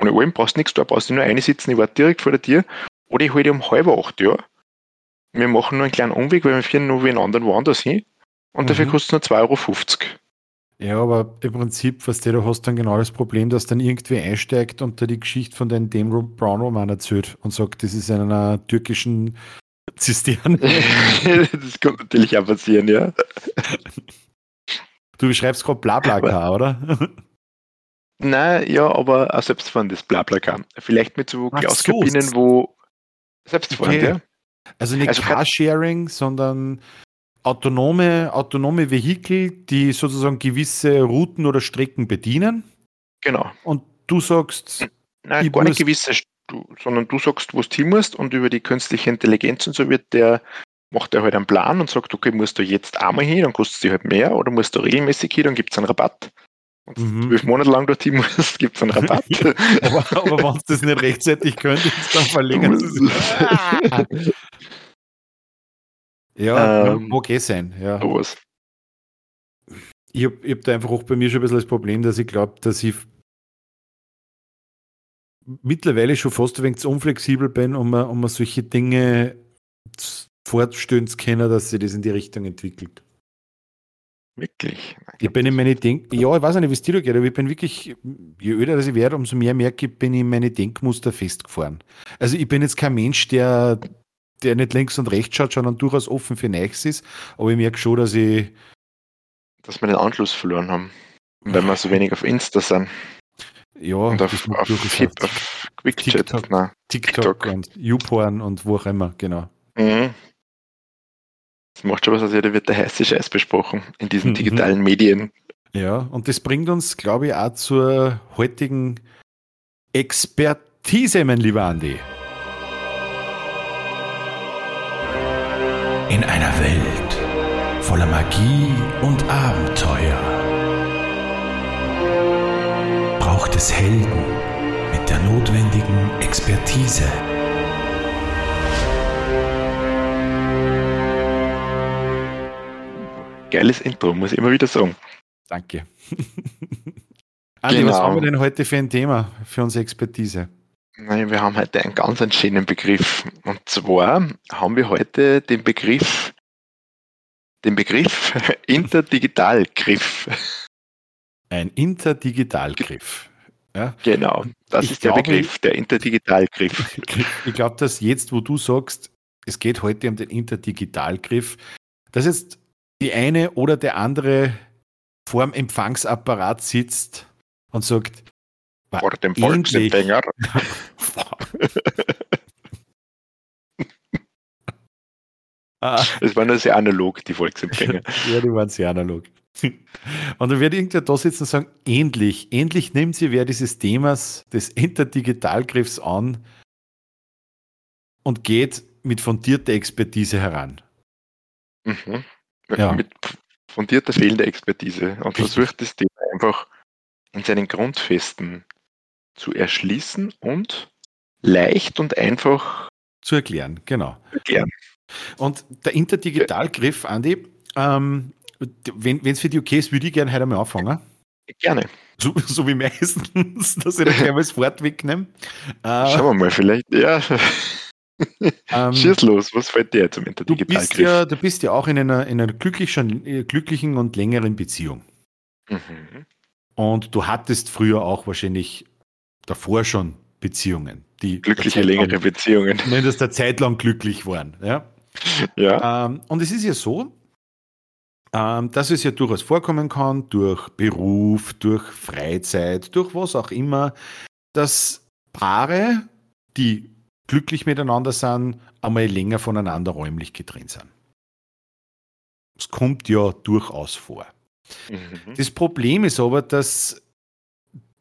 Ohne allem brauchst du nichts, da brauchst du nur eine sitzen, ich war direkt vor der Tür. Oder ich hole die um halb acht, ja. Wir machen nur einen kleinen Umweg, weil wir fahren nur wie einen anderen woanders hin. Und mhm. dafür kostet es nur 2,50 Euro. Ja, aber im Prinzip, was du hast dann genau das Problem, dass dann irgendwie einsteigt und da die Geschichte von deinem Dan Brown Roman erzählt und sagt, das ist in einer türkischen Zisterne. das kann natürlich auch passieren, ja. Du beschreibst gerade Blablacar, oder? Nein, ja, aber auch selbstfahrendes Blablacar. Vielleicht mit so Glauskabinen, wo selbstfahrend, okay. ja. Also nicht also Carsharing, sondern autonome, autonome Vehikel, die sozusagen gewisse Routen oder Strecken bedienen. Genau. Und du sagst. Nein, gar nicht gewisse, sondern du sagst, wo du hin musst und über die künstliche Intelligenz und so wird der, macht er halt einen Plan und sagt, okay, musst du jetzt einmal hin, dann kostet es dir halt mehr oder musst du regelmäßig hin, dann gibt es einen Rabatt. Und mhm. zwölf Monate lang dort hin musst, gibt es einen Rabatt. aber, aber wenn du das nicht rechtzeitig könntest, dann verlängern sie es. Ja, ähm, mag eh sein. Ja. Sowas. Ich habe hab da einfach auch bei mir schon ein bisschen das Problem, dass ich glaube, dass ich mittlerweile schon fast ein wenig zu unflexibel bin, um, um solche Dinge fortstellen zu können, dass sich das in die Richtung entwickelt. Wirklich? Ich bin in meine Denk ja, ich weiß nicht, wie es dir geht, aber ich bin wirklich, je öder ich werde, umso mehr merke ich, bin ich in meine Denkmuster festgefahren. Also ich bin jetzt kein Mensch, der der nicht links und rechts schaut, sondern durchaus offen für Neues ist. Aber ich merke schon, dass ich. Dass wir den Anschluss verloren haben. Weil wir so wenig auf Insta sind. Ja, und auf, auf, Hit, auf QuickChat. TikTok, TikTok, TikTok und YouPorn und wo auch immer, genau. Mhm. Das macht schon was, also da wird der heiße Scheiß besprochen in diesen mhm. digitalen Medien. Ja, und das bringt uns, glaube ich, auch zur heutigen Expertise, mein lieber Andi. In einer Welt voller Magie und Abenteuer braucht es Helden mit der notwendigen Expertise. Geiles Intro, muss ich immer wieder sagen. Danke. Andi, genau. was haben wir denn heute für ein Thema für unsere Expertise? Nein, wir haben heute einen ganz schönen Begriff. Und zwar haben wir heute den Begriff, den Begriff Interdigitalgriff. Ein Interdigitalgriff. Ja. Genau, das ich ist glaube, der Begriff, der Interdigitalgriff. Ich glaube, dass jetzt, wo du sagst, es geht heute um den Interdigitalgriff, dass jetzt die eine oder der andere vorm Empfangsapparat sitzt und sagt, vor dem Volksempfänger. Das waren nur sehr analog, die Volksempfänger. ja, die waren sehr analog. Und dann wird irgendwer da sitzen und sagen, ähnlich, ähnlich nimmt sie wer dieses Themas des Interdigitalgriffs an und geht mit fundierter Expertise heran. Mhm. Ja. Mit fundierter fehlender Expertise und versucht das Thema einfach in seinen Grundfesten zu erschließen und leicht und einfach zu erklären, genau. Erklären. Und der Interdigitalgriff, Andi, ähm, wenn es für die okay ist, würde ich gerne heute mal anfangen. Gerne. So, so wie meistens, dass ich da gleich mal das Wort wegnehme. Äh, Schauen wir mal, vielleicht, ja. Ähm, Schieß los, was fällt dir zum Interdigitalgriff? Du bist ja, du bist ja auch in einer, in einer glücklichen, glücklichen und längeren Beziehung. Mhm. Und du hattest früher auch wahrscheinlich davor schon Beziehungen, die glückliche längere Beziehungen, zumindest der Zeit lang glücklich waren. Ja. ja. Ähm, und es ist ja so, ähm, dass es ja durchaus vorkommen kann, durch Beruf, durch Freizeit, durch was auch immer, dass Paare, die glücklich miteinander sind, einmal länger voneinander räumlich getrennt sind. Es kommt ja durchaus vor. Mhm. Das Problem ist aber, dass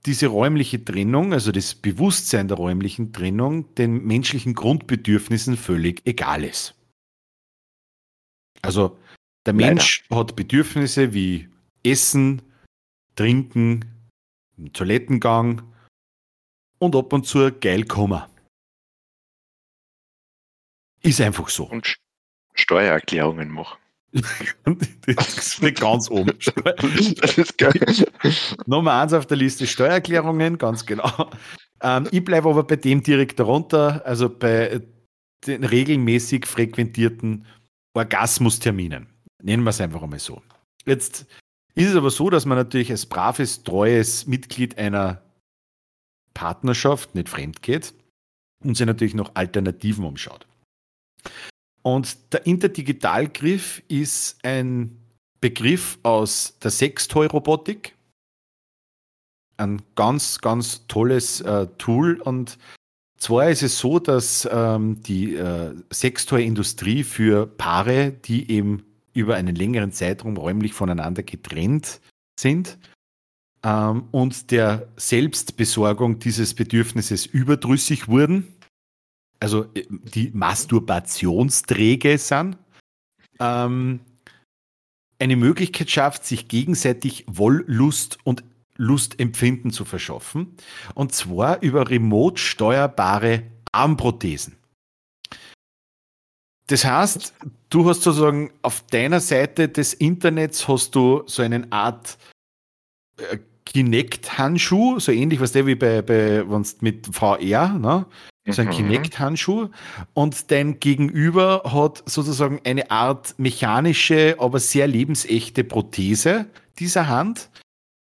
diese räumliche Trennung, also das Bewusstsein der räumlichen Trennung, den menschlichen Grundbedürfnissen völlig egal ist. Also der Mensch Leider. hat Bedürfnisse wie Essen, Trinken, Toilettengang und ab und zu geil kommen. Ist einfach so. Und Steuererklärungen machen. das ist nicht ganz oben. das ist geil. Nummer eins auf der Liste Steuererklärungen, ganz genau. Ähm, ich bleibe aber bei dem direkt darunter, also bei den regelmäßig frequentierten Orgasmusterminen. Nennen wir es einfach einmal so. Jetzt ist es aber so, dass man natürlich als braves, treues Mitglied einer Partnerschaft nicht fremd geht und sich natürlich noch Alternativen umschaut. Und der Interdigitalgriff ist ein Begriff aus der Sextoy-Robotik. Ein ganz, ganz tolles äh, Tool. Und zwar ist es so, dass ähm, die äh, Sextoy-Industrie für Paare, die eben über einen längeren Zeitraum räumlich voneinander getrennt sind, ähm, und der Selbstbesorgung dieses Bedürfnisses überdrüssig wurden, also äh, die Masturbationsträge sind, ähm, eine Möglichkeit schafft, sich gegenseitig Wollust und Lustempfinden zu verschaffen. Und zwar über remote steuerbare Armprothesen. Das heißt, du hast sozusagen auf deiner Seite des Internets hast du so eine Art äh, Kinect-Handschuh, so ähnlich was der wie bei, bei wenn mit VR, ne? so ein mhm. Kinect-Handschuh. Und dein Gegenüber hat sozusagen eine Art mechanische, aber sehr lebensechte Prothese dieser Hand.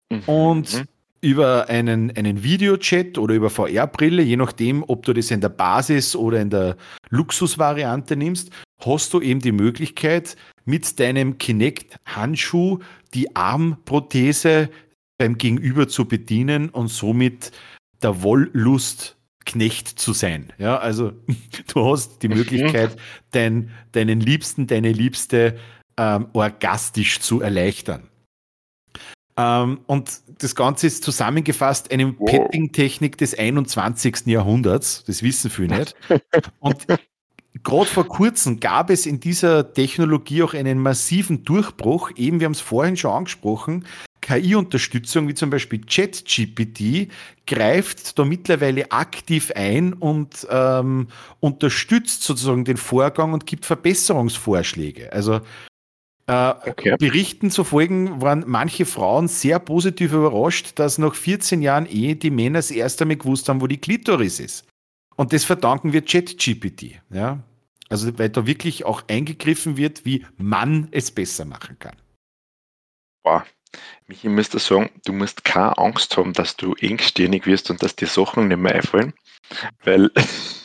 Mhm. Und über einen, einen Videochat oder über VR-Brille, je nachdem, ob du das in der Basis oder in der Luxusvariante nimmst, hast du eben die Möglichkeit, mit deinem Kinect-Handschuh die Armprothese beim Gegenüber zu bedienen und somit der Wollust Knecht zu sein. Ja, also du hast die mhm. Möglichkeit, dein, deinen Liebsten, deine Liebste ähm, orgastisch zu erleichtern. Ähm, und das Ganze ist zusammengefasst eine wow. Petting-Technik des 21. Jahrhunderts. Das wissen viele nicht. Und gerade vor kurzem gab es in dieser Technologie auch einen massiven Durchbruch. Eben, wir haben es vorhin schon angesprochen, KI-Unterstützung wie zum Beispiel ChatGPT greift da mittlerweile aktiv ein und ähm, unterstützt sozusagen den Vorgang und gibt Verbesserungsvorschläge. Also okay. Berichten zu folgen waren manche Frauen sehr positiv überrascht, dass nach 14 Jahren Ehe die Männer das erste Mal gewusst haben, wo die Klitoris ist. Und das verdanken wir ChatGPT. Ja? Also weil da wirklich auch eingegriffen wird, wie man es besser machen kann. Boah, Michi müsste sagen, du musst keine Angst haben, dass du engstirnig wirst und dass dir Sachen nicht mehr einfallen, weil,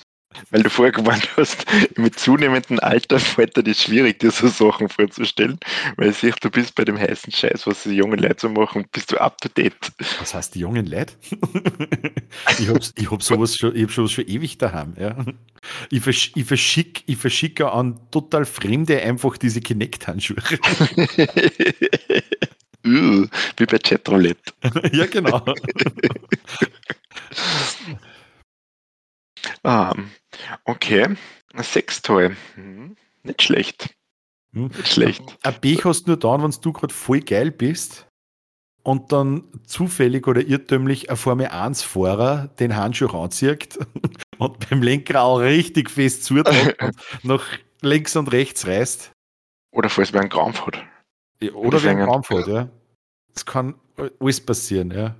weil du vorher gemeint hast, mit zunehmendem Alter fällt dir das schwierig, dir so Sachen vorzustellen, weil ich sehe, du bist bei dem heißen Scheiß, was die jungen Leute so machen, bist du up to date. Was heißt die jungen Leute? ich habe ich hab sowas schon, ich hab sowas schon ewig daheim, ja. Ich, versch, ich, verschick, ich verschicke an total Fremde einfach diese Kinect-Handschuhe. wie bei Chatroulette. ja, genau. ah, okay. Sextoy. Hm. Nicht schlecht. Hm. Nicht schlecht. Ein Pech hast du nur dann, wenn du gerade voll geil bist und dann zufällig oder irrtümlich ein Formel 1-Fahrer den Handschuh ranzieht und beim Lenker auch richtig fest zudrückt und nach links und rechts reißt. Oder falls wer einen Krampf hat. Ja, oder wer einen Krampf hat, ja. Das kann alles passieren, ja.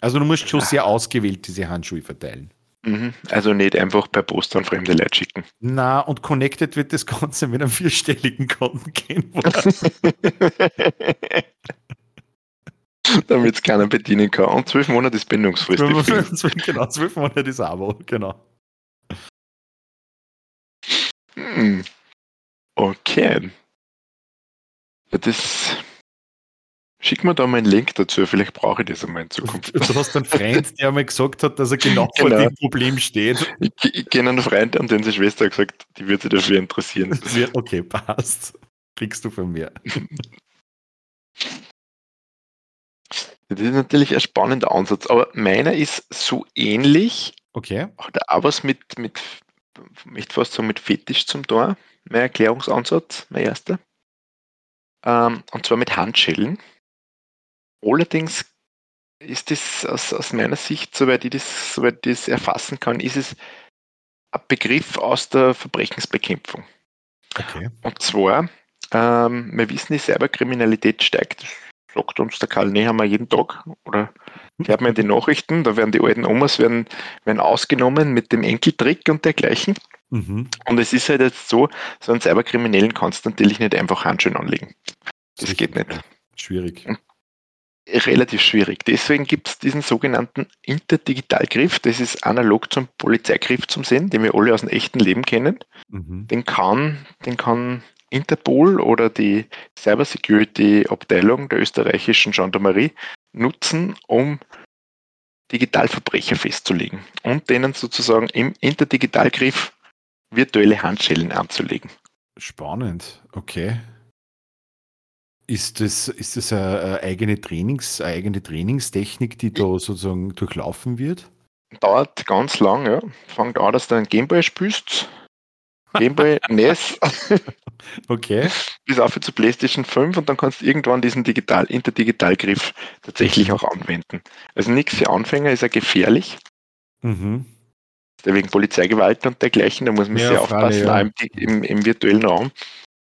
Also du musst schon sehr ausgewählt diese Handschuhe verteilen. Mhm. Also nicht einfach per Post an fremde Leute schicken. Na, und connected wird das Ganze mit einem vierstelligen Konten gehen. Damit es keiner bedienen kann. Und zwölf Monate ist Bindungsfrist. genau, zwölf Monate ist Abo, genau. Hm. Okay. Das. Schick mir da mal einen Link dazu, vielleicht brauche ich das einmal in Zukunft. Du hast einen Freund, der einmal gesagt hat, dass er genau, genau. vor dem Problem steht. Ich, ich kenne einen Freund, an den seine Schwester hat gesagt, die würde sich dafür interessieren. Okay, passt. Kriegst du von mir. Das ist natürlich ein spannender Ansatz, aber meiner ist so ähnlich. Okay. Hat auch was mit, mit, ich fast so mit Fetisch zum Tor. Mein Erklärungsansatz, mein erster ähm, und zwar mit Handschellen. Allerdings ist es aus, aus meiner Sicht, soweit ich, das, soweit ich das erfassen kann, ist es ein Begriff aus der Verbrechensbekämpfung. Okay. Und zwar, ähm, wir wissen, die Cyberkriminalität steigt, das sagt uns der Karl Nehammer jeden Tag oder hört man in den Nachrichten, da werden die alten Omas werden, werden ausgenommen mit dem Enkeltrick und dergleichen. Mhm. Und es ist halt jetzt so, so einen Cyberkriminellen kannst du natürlich nicht einfach Handschuhe anlegen. Das geht nicht. Schwierig. Relativ schwierig. Deswegen gibt es diesen sogenannten Interdigitalgriff. Das ist analog zum Polizeigriff zum Sehen, den wir alle aus dem echten Leben kennen. Mhm. Den kann, den kann Interpol oder die Cybersecurity-Abteilung der österreichischen Gendarmerie nutzen, um Digitalverbrecher festzulegen und denen sozusagen im Interdigitalgriff virtuelle Handschellen anzulegen. Spannend, okay. Ist das, ist das eine eigene, Trainings, eine eigene Trainingstechnik, die da sozusagen durchlaufen wird? Dauert ganz lang, ja. Fängt an, dass du einen Gameboy spielst. Gameboy NES. Okay. Bis auf zu PlayStation 5 und dann kannst du irgendwann diesen Digital, Interdigitalgriff tatsächlich auch anwenden. Also nichts für Anfänger, ist ja gefährlich. Mhm. Wegen Polizeigewalt und dergleichen, da muss man ja, sehr aufpassen, ja. im, im, im, virtuellen Raum.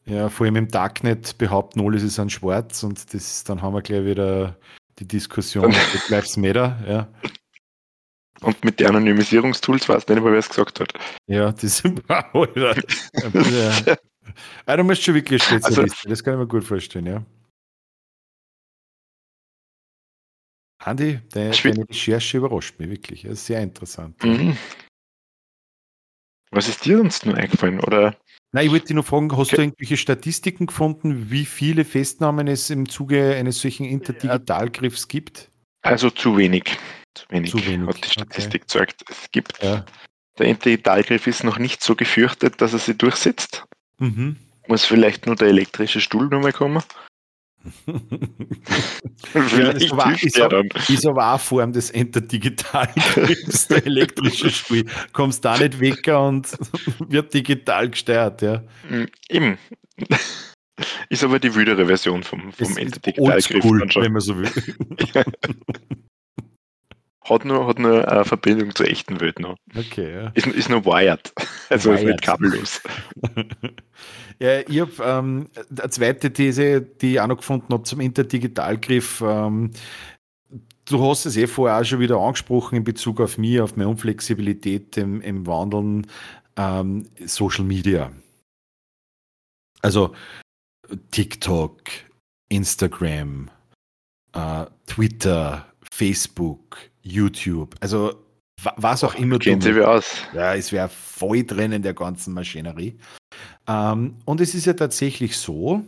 Ja, vor allem im Darknet behaupten alle, sie sind schwarz und das, dann haben wir gleich wieder die Diskussion, Black Lives Matter, ja. Und mit den Anonymisierungstools weiß nicht mehr, wer es gesagt hat. Ja, das ist Alter. ja. Ah, du musst schon wirklich Spezialist also, das kann ich mir gut vorstellen, ja. Andi, deine, deine Recherche überrascht mich wirklich. Das ist sehr interessant. Mhm. Was ist dir sonst nur eingefallen? Oder? Na, ich wollte dich nur fragen, hast okay. du irgendwelche Statistiken gefunden, wie viele Festnahmen es im Zuge eines solchen Interdigitalgriffs gibt? Also zu wenig. Zu wenig, zu wenig. hat die Statistik okay. gezeigt. Es gibt, ja. der Interdigitalgriff ist noch nicht so gefürchtet, dass er sich durchsetzt. Mhm. Muss vielleicht nur der elektrische Stuhl nochmal kommen. Ja, ist, aber, ist, aber, ist aber auch Form des Enter-Digital-Griffs, der elektrische Stuhl. Kommst da nicht weg und wird digital gesteuert, ja. Mm, eben. Ist aber die wüdere Version vom, vom Enter-Digital-Griff. Wenn man so will. Hat nur, hat nur eine Verbindung zur echten Welt noch. Okay, ja. Ist, ist nur wired. Also wired. ist nicht kabellos. ja, ich habe ähm, eine zweite These, die ich auch noch gefunden habe zum Interdigitalgriff. Ähm, du hast es eh vorher auch schon wieder angesprochen in Bezug auf mich, auf meine Unflexibilität im, im Wandeln. Ähm, Social Media. Also TikTok, Instagram, äh, Twitter, Facebook, YouTube, also was auch immer. Kennt sie wie aus. Ja, es wäre voll drin in der ganzen Maschinerie. Ähm, und es ist ja tatsächlich so,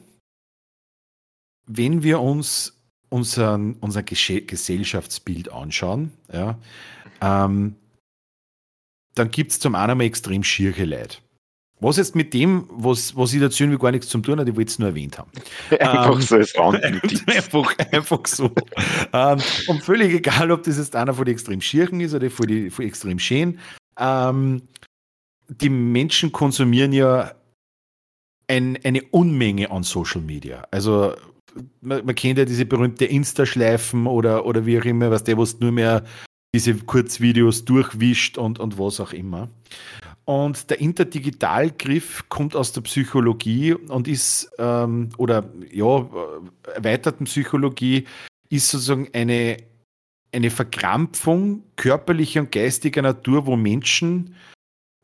wenn wir uns unseren, unser Gesellschaftsbild anschauen, ja, ähm, dann gibt es zum einen mal extrem schiere Leute. Was jetzt mit dem, was, was ich dazu irgendwie gar nichts zu tun hat, ich wollte es nur erwähnt haben. Einfach ähm, so als einfach, einfach so. ähm, und völlig egal, ob das jetzt einer von den extrem Schirchen ist oder von den von extrem Schäen. Ähm, die Menschen konsumieren ja ein, eine Unmenge an Social Media. Also man, man kennt ja diese berühmte Insta-Schleifen oder, oder wie auch immer, was der, was nur mehr diese Kurzvideos durchwischt und, und was auch immer. Und der Interdigitalgriff kommt aus der Psychologie und ist, ähm, oder ja, erweiterten Psychologie, ist sozusagen eine, eine Verkrampfung körperlicher und geistiger Natur, wo Menschen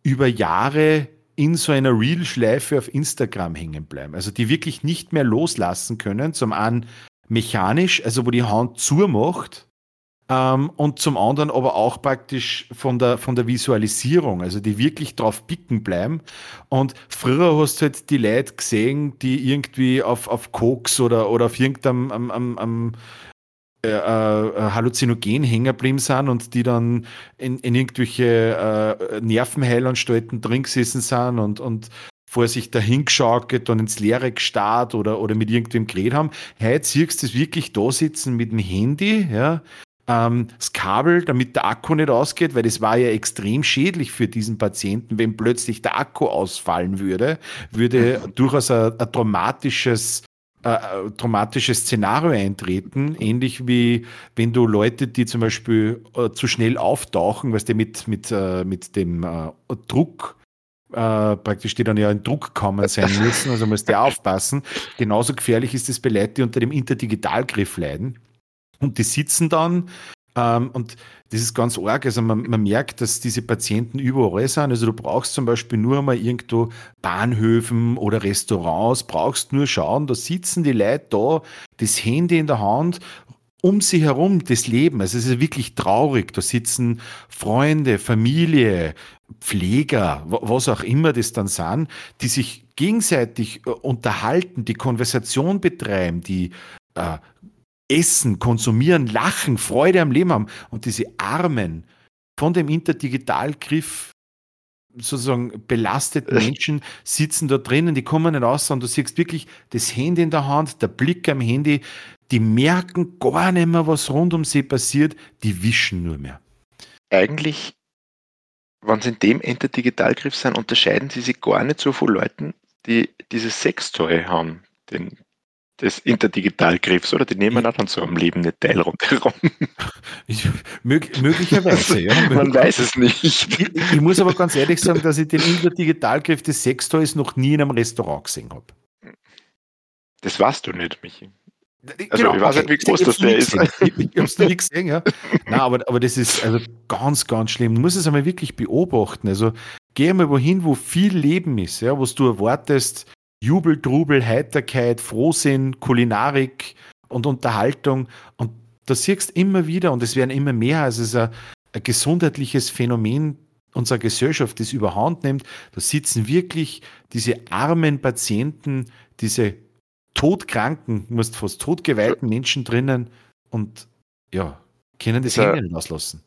über Jahre in so einer Real-Schleife auf Instagram hängen bleiben. Also die wirklich nicht mehr loslassen können. Zum einen mechanisch, also wo die Hand zumacht ähm, und zum anderen aber auch praktisch von der, von der Visualisierung, also die wirklich drauf picken bleiben. Und früher hast du halt die Leute gesehen, die irgendwie auf, auf Koks oder, oder auf irgendeinem am, am, am, äh, äh, Halluzinogen hängen geblieben sind und die dann in, in irgendwelche äh, Nervenheilanstalten drin gesessen sind und, und vor sich dahingeschaukelt und ins Leere gestarrt oder, oder mit irgendwem geredet haben. Heute siehst du das wirklich da sitzen mit dem Handy, ja, ähm, das Kabel, damit der Akku nicht ausgeht, weil das war ja extrem schädlich für diesen Patienten, wenn plötzlich der Akku ausfallen würde, würde durchaus ein, ein traumatisches äh, traumatisches Szenario eintreten, ähnlich wie wenn du Leute, die zum Beispiel äh, zu schnell auftauchen, was die mit, mit, äh, mit dem äh, Druck äh, praktisch die dann ja in Druck kommen sein müssen, also musst du aufpassen. Genauso gefährlich ist es bei Leuten, die unter dem Interdigitalgriff leiden. Und die sitzen dann Ähm, und das ist ganz arg. Also man, man, merkt, dass diese Patienten überall sind. Also du brauchst zum Beispiel nur mal irgendwo Bahnhöfen oder Restaurants, brauchst nur schauen, da sitzen die Leute da, das Handy in der Hand, um sie herum das Leben. Also es ist wirklich traurig. Da sitzen Freunde, Familie, Pfleger, was auch immer das dann sind, die sich gegenseitig äh, unterhalten, die Konversation betreiben, die äh, essen, konsumieren, lachen, Freude am Leben haben. Und diese Armen von dem Interdigitalgriff sozusagen belasteten Menschen sitzen da drinnen, die kommen nicht raus und du siehst wirklich das Handy in der Hand, der Blick am Handy, die merken gar nicht mehr, was rund um sie passiert, die wischen nur mehr. Eigentlich, wenn sie in dem Interdigitalgriff sind, unterscheiden sie sich gar nicht so von Leuten, die dieses Sextoy haben, den, des Interdigitalgriffs, oder die nehmen auch dann so am Leben nicht teil rundherum. Ich, mög, möglicherweise, ja. Man weiß es nicht. Ich, ich, muss aber ganz ehrlich sagen, dass ich den Interdigitalgriff des Sextoys noch nie in einem Restaurant gesehen habe. Das weißt du nicht, Michi. Also genau, ich weiß nicht, wie groß das der ist. Ich, ich habe es nie gesehen, ja. Nein, aber, aber das ist also ganz, ganz schlimm. Du musst es einmal wirklich beobachten. Also geh mal wohin, wo viel Leben ist, ja, was du erwartest, Jubel, Trubel, Heiterkeit, Frohsinn, Kulinarik und Unterhaltung. Und da siehst du immer wieder, und es werden immer mehr, also es ist ein, ein gesundheitliches Phänomen unserer Gesellschaft, das überhand nimmt. Da sitzen wirklich diese armen Patienten, diese todkranken, musst fast totgeweihten Menschen drinnen und ja, können das Handy nicht auslassen.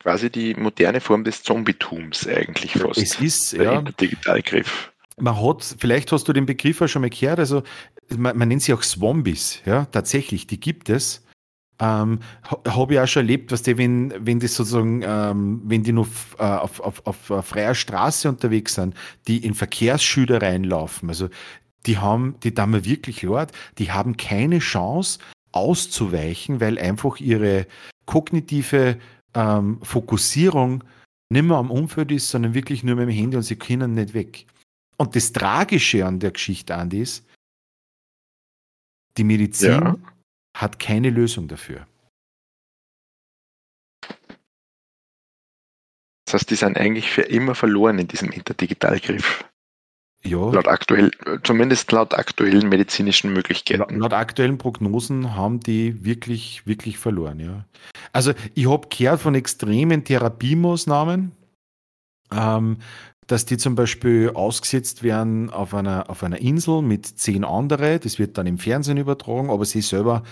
Quasi die moderne Form des Zombietums eigentlich fast. Es ist, ja. Der Digitalgriff. Man hat, vielleicht hast du den Begriff auch schon mal gehört, also man, man nennt sie auch Swombies, ja, tatsächlich, die gibt es. Ähm, Habe ich auch schon erlebt, was die, wenn, wenn die sozusagen, ähm, wenn die nur äh, auf, auf, auf, auf freier Straße unterwegs sind, die in Verkehrsschüler reinlaufen. Also die haben, die Dame wirklich leid, die haben keine Chance auszuweichen, weil einfach ihre kognitive ähm, Fokussierung nicht mehr am Umfeld ist, sondern wirklich nur mit dem Handy und sie können nicht weg. Und das Tragische an der Geschichte, Andi, ist, die Medizin ja. hat keine Lösung dafür. Das heißt, die sind eigentlich für immer verloren in diesem Interdigitalgriff. Ja. Laut aktuell, zumindest laut aktuellen medizinischen Möglichkeiten. Laut aktuellen Prognosen haben die wirklich, wirklich verloren, ja. Also ich habe gehört von extremen Therapiemaßnahmen, ähm, dass die zum Beispiel ausgesetzt werden auf einer, auf einer Insel mit zehn andere. Das wird dann im Fernsehen übertragen, aber sie selber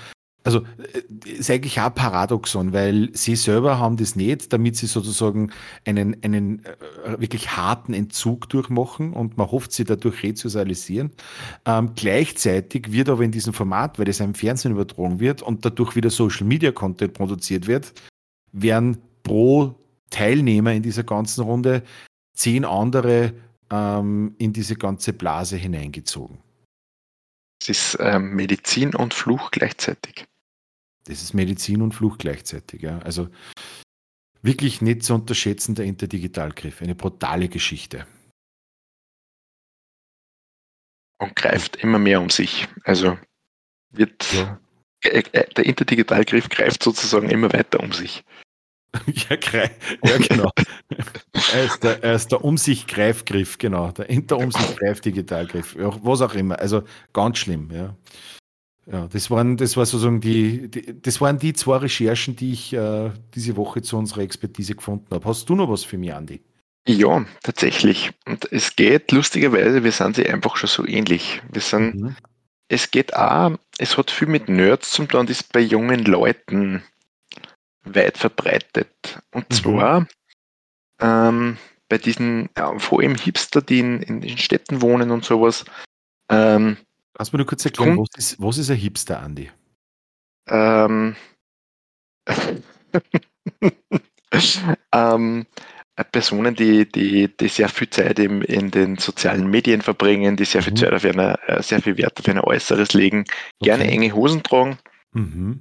also äh, ist eigentlich auch Paradoxon, weil sie selber haben das nicht, damit sie sozusagen einen, einen äh, wirklich harten Entzug durchmachen und man hofft, sie dadurch resozialisieren. Ähm, gleichzeitig wird aber in diesem Format, weil das im Fernsehen übertragen wird und dadurch wieder Social Media Content produziert wird, werden pro Teilnehmer in dieser ganzen Runde zehn andere ähm, in diese ganze Blase hineingezogen. Es ist ähm, Medizin und Fluch gleichzeitig. Das ist Medizin und Fluch gleichzeitig, ja. Also wirklich nicht zu unterschätzen, der Interdigitalgriff. Eine brutale Geschichte. Und greift immer mehr um sich. Also wird ja. Äh, der Interdigitalgriff greift sozusagen immer weiter um sich. ja, ja, genau. er, ist der, er ist der Um sich Greifgriff, genau. Der Inter-Um sich Greif-Digitalgriff. Was auch immer. Also ganz schlimm, ja. Ja, das waren, das war sozusagen die, die, das waren die zwei Recherchen, die ich äh, diese Woche zu unserer Expertise gefunden habe. Hast du noch was für mich, Andi? Ja, tatsächlich. Und es geht lustigerweise, wir sind sie einfach schon so ähnlich. Wir sind, mhm. es geht auch, es hat viel mit Nerds zu tun, das ist bei jungen Leuten weit verbreitet. Und mhm. zwar ähm, bei diesen, ja, vor allem Hipster, die in, in den Städten wohnen und sowas, ähm, du mir nur kurz erklären, was ist, was ist ein Hipster, Andi? Ähm, ähm, Personen, die, die, die sehr viel Zeit im, in den sozialen Medien verbringen, die sehr viel mhm. Zeit auf eine, äh, sehr viel Wert auf ein Äußeres legen, okay. gerne enge Hosen tragen. Mhm.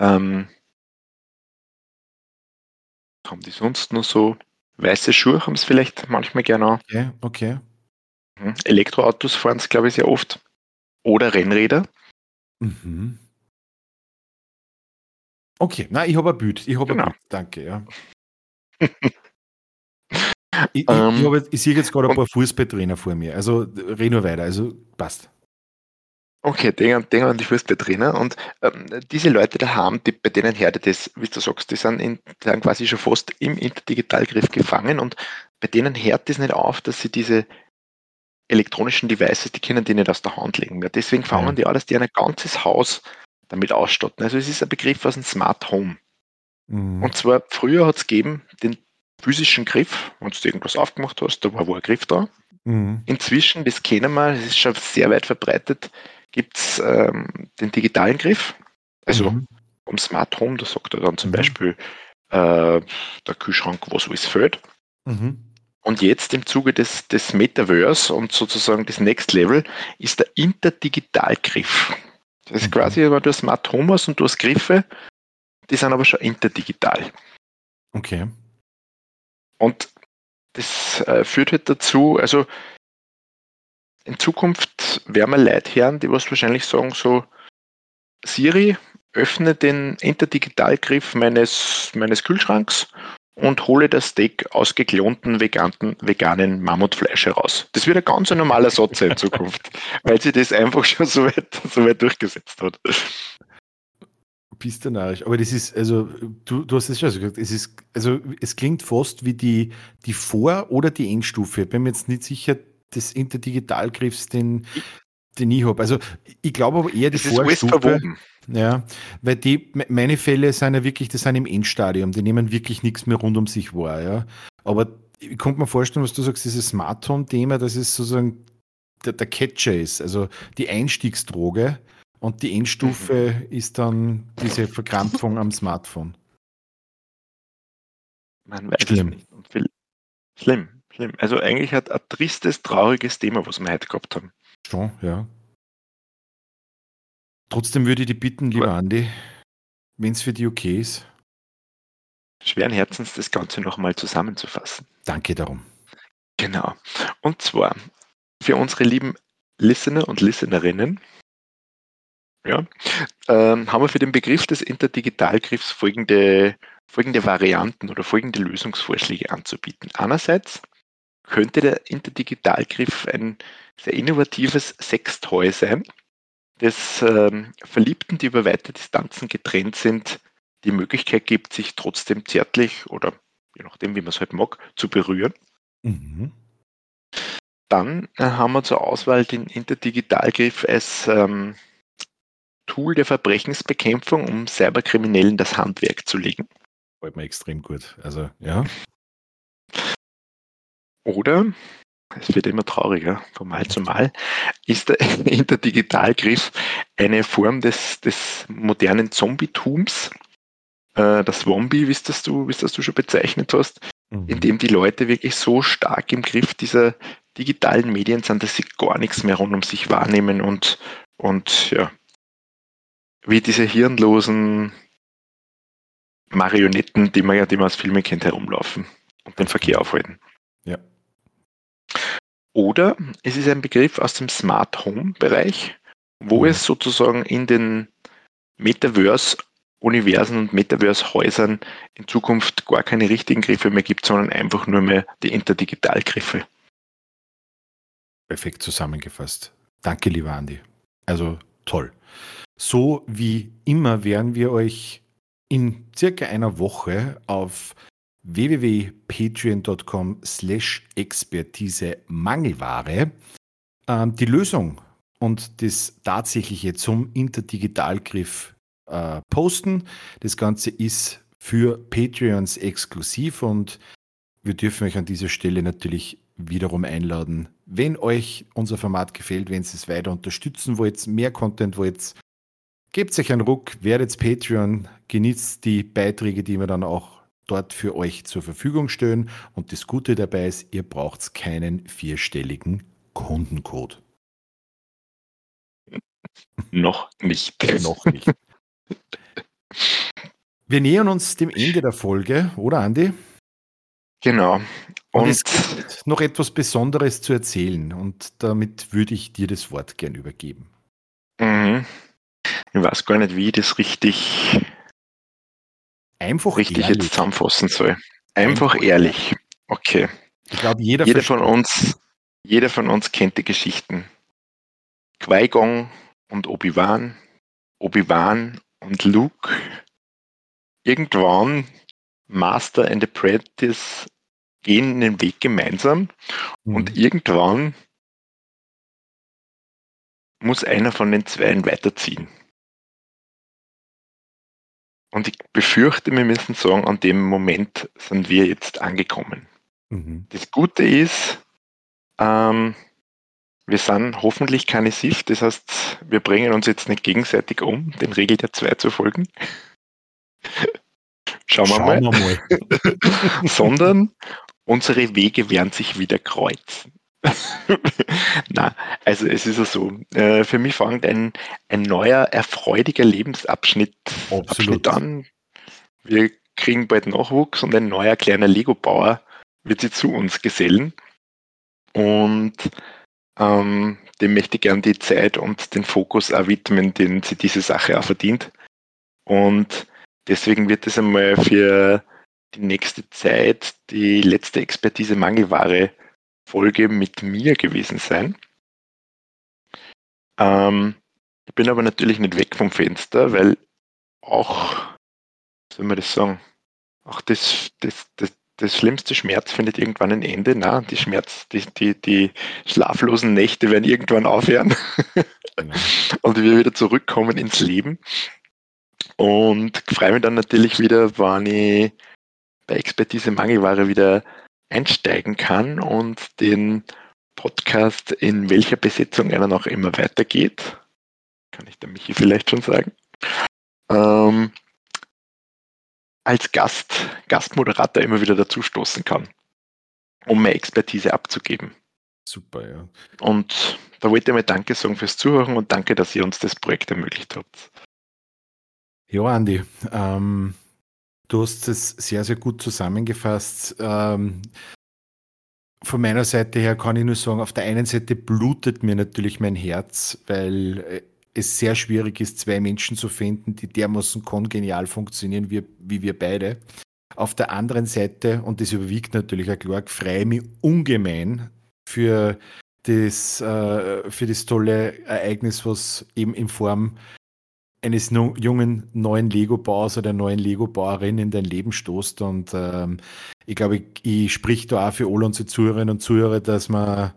Ähm, haben die sonst noch so? Weiße Schuhe haben es vielleicht manchmal gerne Okay, okay. Mhm. Elektroautos fahren es, glaube ich, sehr oft. Oder Rennräder. Mhm. Okay, nein, ich habe ein Bild. Ich habe genau. ein Bild. Danke, ja. ich, ich, ich, ähm, ich sehe jetzt gerade ein paar Fußballtrainer vor mir. Also rede nur weiter. Also passt. Okay, denken, denken an die Fußballtrainer und ähm, diese Leute da haben, die, bei denen herde das, wie du sagst, die sind, in, die sind quasi schon fast im Interdigitalgriff gefangen und bei denen hört es nicht auf, dass sie diese elektronischen Devices, die können die nicht aus der Hand legen mehr. Deswegen fangen ja. die alles, die ein ganzes Haus damit ausstatten. Also es ist ein Begriff aus dem Smart Home. Mhm. Und zwar früher hat es gegeben den physischen Griff, wenn du irgendwas aufgemacht hast, da war wo ein Griff da. Mhm. Inzwischen, das kennen wir, das ist schon sehr weit verbreitet, gibt es ähm, den digitalen Griff. Also mhm. am Smart Home, da sagt er dann zum mhm. Beispiel äh, der Kühlschrank, was alles fehlt. Mhm. Und jetzt im Zuge des, des Metaverse und sozusagen des Next Level ist der Interdigitalgriff. Das ist mhm. quasi, wenn du Smart Home hast und du hast Griffe, die sind aber schon interdigital. Okay. Und das äh, führt halt dazu, also in Zukunft werden wir Leute hören, die was wahrscheinlich sagen, so Siri, öffne den Interdigitalgriff meines, meines Kühlschranks und hole das Steak aus geklonten veganen, veganen Mammutfleisch heraus. Das wird ein ganz normaler Satz in Zukunft, weil sie das einfach schon so weit, so weit durchgesetzt hat. Bist du narrisch. Aber das ist, also, du, du hast es schon gesagt, es ist, also, es klingt fast wie die, die Vor- oder die Endstufe. Ich bin mir jetzt nicht sicher, des Interdigitalgriffs, den, den ich habe. Also, ich glaube aber eher die das Vorstufe. Ja, weil die, meine Fälle sind ja wirklich, das sind im Endstadium, die nehmen wirklich nichts mehr rund um sich wahr, ja. Aber ich konnte mir vorstellen, was du sagst, dieses Smart Home-Thema, das ist sozusagen der, der, Catcher ist, also die Einstiegsdroge und die Endstufe mhm. ist dann diese Verkrampfung am Smartphone. Man weiß schlimm. nicht. Schlimm, schlimm. Also eigentlich hat ein tristes, trauriges Thema, was wir heute gehabt haben. Schon, ja. Trotzdem würde ich dich bitten, lieber Andi, wenn es für dich okay ist. Schweren Herzens das Ganze nochmal zusammenzufassen. Danke darum. Genau. Und zwar für unsere lieben Listener und Listenerinnen, ja, ähm, haben wir für den Begriff des Interdigitalgriffs folgende, folgende Varianten oder folgende Lösungsvorschläge anzubieten. Einerseits könnte der Interdigitalgriff ein sehr innovatives Sextoy sein, des ähm, Verliebten, die über weite Distanzen getrennt sind, die Möglichkeit gibt, sich trotzdem zärtlich oder je nachdem, wie man es halt mag, zu berühren. Mhm. Dann äh, haben wir zur Auswahl den Interdigitalgriff als ähm, Tool der Verbrechensbekämpfung, um Cyberkriminellen das Handwerk zu legen. Freut mir extrem gut. Also, ja. Oder es wird immer trauriger von Mal zu Mal, ist der Interdigitalgriff eine Form des, des modernen Zombietums, äh, das Zombie, wie das du, wie das du schon bezeichnet hast, mhm. in dem die Leute wirklich so stark im Griff dieser digitalen Medien sind, dass sie gar nichts mehr rund um sich wahrnehmen und, und ja, wie diese hirnlosen Marionetten, die man ja, die man aus Filmen kennt, herumlaufen und den Verkehr aufhalten. Ja. Oder es ist ein Begriff aus dem Smart Home Bereich, wo mhm. es sozusagen in den Metaverse-Universen und Metaverse-Häusern in Zukunft gar keine richtigen Griffe mehr gibt, sondern einfach nur mehr die Interdigitalgriffe. Perfekt zusammengefasst. Danke, lieber Andi. Also toll. So wie immer werden wir euch in circa einer Woche auf www.patreon.com slash Expertise Mangelware. Ähm, die Lösung und das tatsächliche zum Interdigitalgriff äh, posten. Das Ganze ist für Patreons exklusiv und wir dürfen euch an dieser Stelle natürlich wiederum einladen, wenn euch unser Format gefällt, wenn ihr es weiter unterstützen wollt, mehr Content wollt, gebt euch einen Ruck, werdet Patreon, genießt die Beiträge, die wir dann auch dort für euch zur Verfügung stellen. Und das Gute dabei ist, ihr braucht keinen vierstelligen Kundencode. Noch nicht. Noch nicht. Wir nähern uns dem Ende der Folge, oder Andi? Genau. Und, und es gibt noch etwas Besonderes zu erzählen und damit würde ich dir das Wort gern übergeben. Mhm. Ich weiß gar nicht, wie ich das richtig einfach richtig ehrlich. jetzt zusammenfassen soll. Einfach, einfach ehrlich. Okay. Ich glaube, jeder, jeder von uns, jeder von uns kennt die Geschichten. Qui-Gon und Obi-Wan, Obi-Wan und Luke. Irgendwann Master and Apprentice gehen den Weg gemeinsam mhm. und irgendwann muss einer von den Zweien weiterziehen. Und ich befürchte, wir müssen sagen, an dem Moment sind wir jetzt angekommen. Mhm. Das Gute ist, ähm, wir sind hoffentlich keine SIF, das heißt, wir bringen uns jetzt nicht gegenseitig um, den Regel der zwei zu folgen. Schauen wir Schauen mal. Wir mal. Sondern unsere Wege werden sich wieder kreuzen. Na, also es ist ja so, äh, für mich fängt ein, ein neuer, erfreudiger Lebensabschnitt Abschnitt an. Wir kriegen bald Nachwuchs und ein neuer kleiner Lego-Bauer wird sich zu uns gesellen. Und ähm, dem möchte ich gern die Zeit und den Fokus auch widmen, den sie diese Sache auch verdient. Und deswegen wird es einmal für die nächste Zeit die letzte Expertise Mangelware Folge mit mir gewesen sein. Ähm, ich bin aber natürlich nicht weg vom Fenster, weil auch, wie soll man das sagen, auch das, das, das, das schlimmste Schmerz findet irgendwann ein Ende. Na, die Schmerz, die, die, die schlaflosen Nächte werden irgendwann aufhören und wir wieder zurückkommen ins Leben. Und freue mich dann natürlich wieder, wann ich bei Expertise Mangelware wieder einsteigen kann und den Podcast in welcher Besetzung er dann auch immer weitergeht. Kann ich der Michi vielleicht schon sagen. Ähm, als Gast, Gastmoderator immer wieder dazu stoßen kann, um mehr Expertise abzugeben. Super, ja. Und da wollte ich mal Danke sagen fürs Zuhören und danke, dass ihr uns das Projekt ermöglicht habt. Ja, Andi, ähm, du hast es sehr, sehr gut zusammengefasst. Ähm, von meiner Seite her kann ich nur sagen, auf der einen Seite blutet mir natürlich mein Herz, weil äh, es sehr schwierig ist, zwei Menschen zu finden, die dermaßen kongenial funktionieren wie, wie wir beide. Auf der anderen Seite, und das überwiegt natürlich auch klar, freue ich mich ungemein für das, äh, für das tolle Ereignis, was eben in Form eines jungen neuen Lego-Bauers oder neuen Lego-Bauerin in dein Leben stoßt. Und ähm, ich glaube, ich, ich sprich da auch für alle unsere Zuhörerinnen und Zuhörer, dass man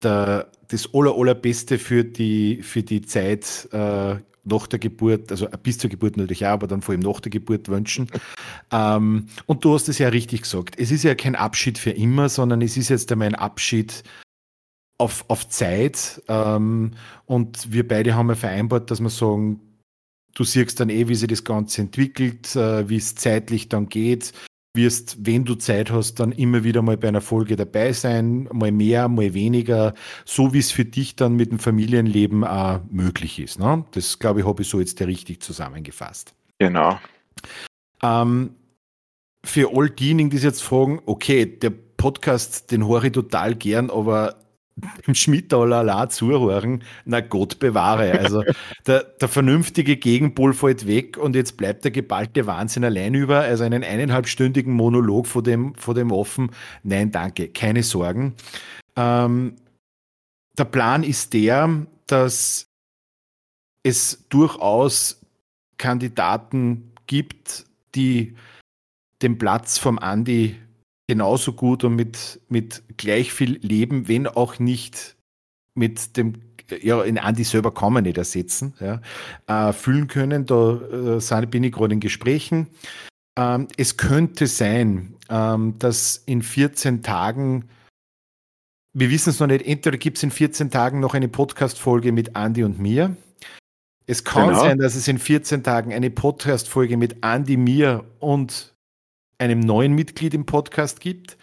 da das aller, allerbeste für die, für die Zeit äh, nach der Geburt, also bis zur Geburt natürlich auch, aber dann vor allem nach der Geburt wünschen. ähm, und du hast es ja richtig gesagt. Es ist ja kein Abschied für immer, sondern es ist jetzt einmal ein Abschied auf, auf Zeit. Ähm, und wir beide haben ja vereinbart, dass wir sagen, du siehst dann eh, wie sich das Ganze entwickelt, äh, wie es zeitlich dann geht. Wirst, wenn du Zeit hast, dann immer wieder mal bei einer Folge dabei sein, mal mehr, mal weniger, so wie es für dich dann mit dem Familienleben auch möglich ist. Ne? Das, glaube ich, habe ich so jetzt richtig zusammengefasst. Genau. Ähm, für all diejenigen, die sich jetzt fragen, okay, der Podcast, den höre ich total gern, aber dem Schmidtaler zuhören, na Gott bewahre. Also der, der vernünftige Gegenpol fällt weg und jetzt bleibt der geballte Wahnsinn allein über. Also einen eineinhalbstündigen Monolog vor dem, vor dem Offen. Nein, danke, keine Sorgen. Ähm, der Plan ist der, dass es durchaus Kandidaten gibt, die den Platz vom Andi genauso gut und mit, mit gleich viel Leben, wenn auch nicht mit dem, ja, in Andi selber kann man nicht ersetzen, ja, äh, fühlen können. Da äh, bin ich gerade in Gesprächen. Ähm, es könnte sein, ähm, dass in 14 Tagen, wir wissen es noch nicht, entweder gibt es in 14 Tagen noch eine Podcast-Folge mit Andi und mir. Es kann genau. sein, dass es in 14 Tagen eine Podcast-Folge mit Andi, mir und einem neuen Mitglied im Podcast gibt.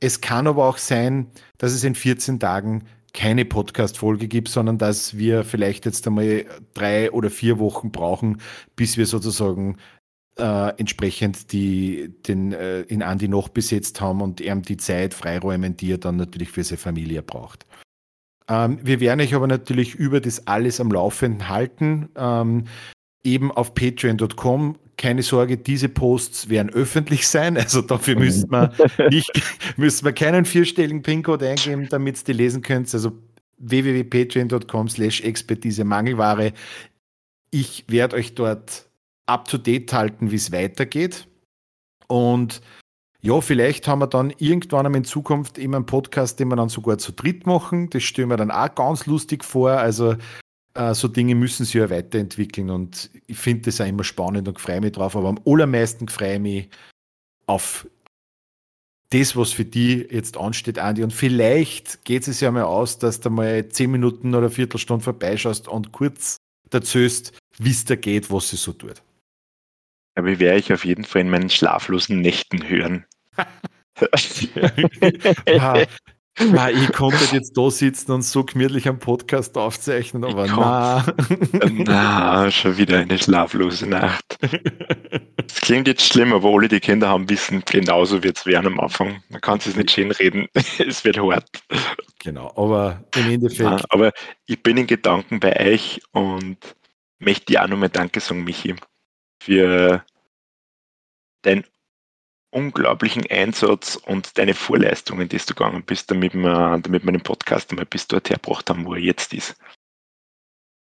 Es kann aber auch sein, dass es in 14 Tagen keine Podcast-Folge gibt, sondern dass wir vielleicht jetzt einmal drei oder vier Wochen brauchen, bis wir sozusagen äh, entsprechend die, den äh, in Andi noch besetzt haben und ihm die Zeit freiräumen, die er dann natürlich für seine Familie braucht. Ähm, wir werden euch aber natürlich über das alles am Laufenden halten. Ähm, eben auf patreon.com keine Sorge, diese Posts werden öffentlich sein. Also dafür müsste man nicht, müsste man keinen vierstelligen PIN-Code eingeben, damit ihr die lesen könnt. Also www.patreon.com slash Expertise Mangelware. Ich werde euch dort up to date halten, wie es weitergeht. Und ja, vielleicht haben wir dann irgendwann einmal in Zukunft immer einen Podcast, den wir dann sogar zu dritt machen. Das stellen wir dann auch ganz lustig vor. Also äh, so Dinge müssen sich ja weiterentwickeln und ich finde das auch immer spannend und freue mich drauf. Aber am allermeisten freue ich mich auf das, was für die jetzt ansteht, Andi. Und vielleicht geht es ja mal aus, dass du mal zehn Minuten oder eine Viertelstunde vorbeischaust und kurz erzählst, wie es da geht, was sie so tut. Aber werde ich auf jeden Fall in meinen schlaflosen Nächten hören. ja, na, ich konnte jetzt da sitzen und so gemütlich am Podcast aufzeichnen, aber na. na, schon wieder eine schlaflose Nacht. Das klingt jetzt schlimm, aber alle, die Kinder haben, wissen, genauso wird es werden am Anfang. Man kann es nicht schön reden. es wird hart. Genau, aber im Endeffekt. Ja, aber ich bin in Gedanken bei euch und möchte dir auch nochmal Danke sagen, Michi für deinen unglaublichen Einsatz und deine Vorleistungen, die du gegangen bist, damit wir, damit wir den Podcast einmal bis dort hergebracht haben, wo er jetzt ist.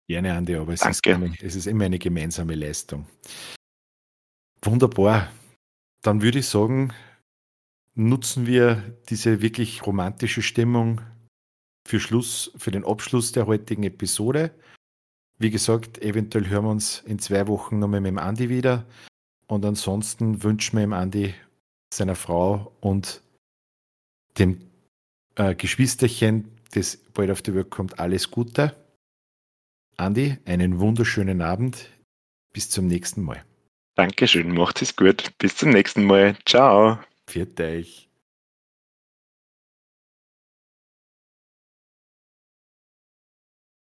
Gerne, Andi, aber es, Ist, eine, es ist immer eine gemeinsame Leistung. Wunderbar. Dann würde ich sagen, nutzen wir diese wirklich romantische Stimmung für Schluss, für den Abschluss der heutigen Episode. Wie gesagt, eventuell hören wir uns in zwei Wochen nochmal mit dem Andi wieder. Und ansonsten wünschen wir dem Andi, seiner Frau und dem äh, Geschwisterchen, das bald auf die Welt kommt, alles Gute. Andi, einen wunderschönen Abend. Bis zum nächsten Mal. Dankeschön, macht es gut. Bis zum nächsten Mal. Ciao. Viert euch.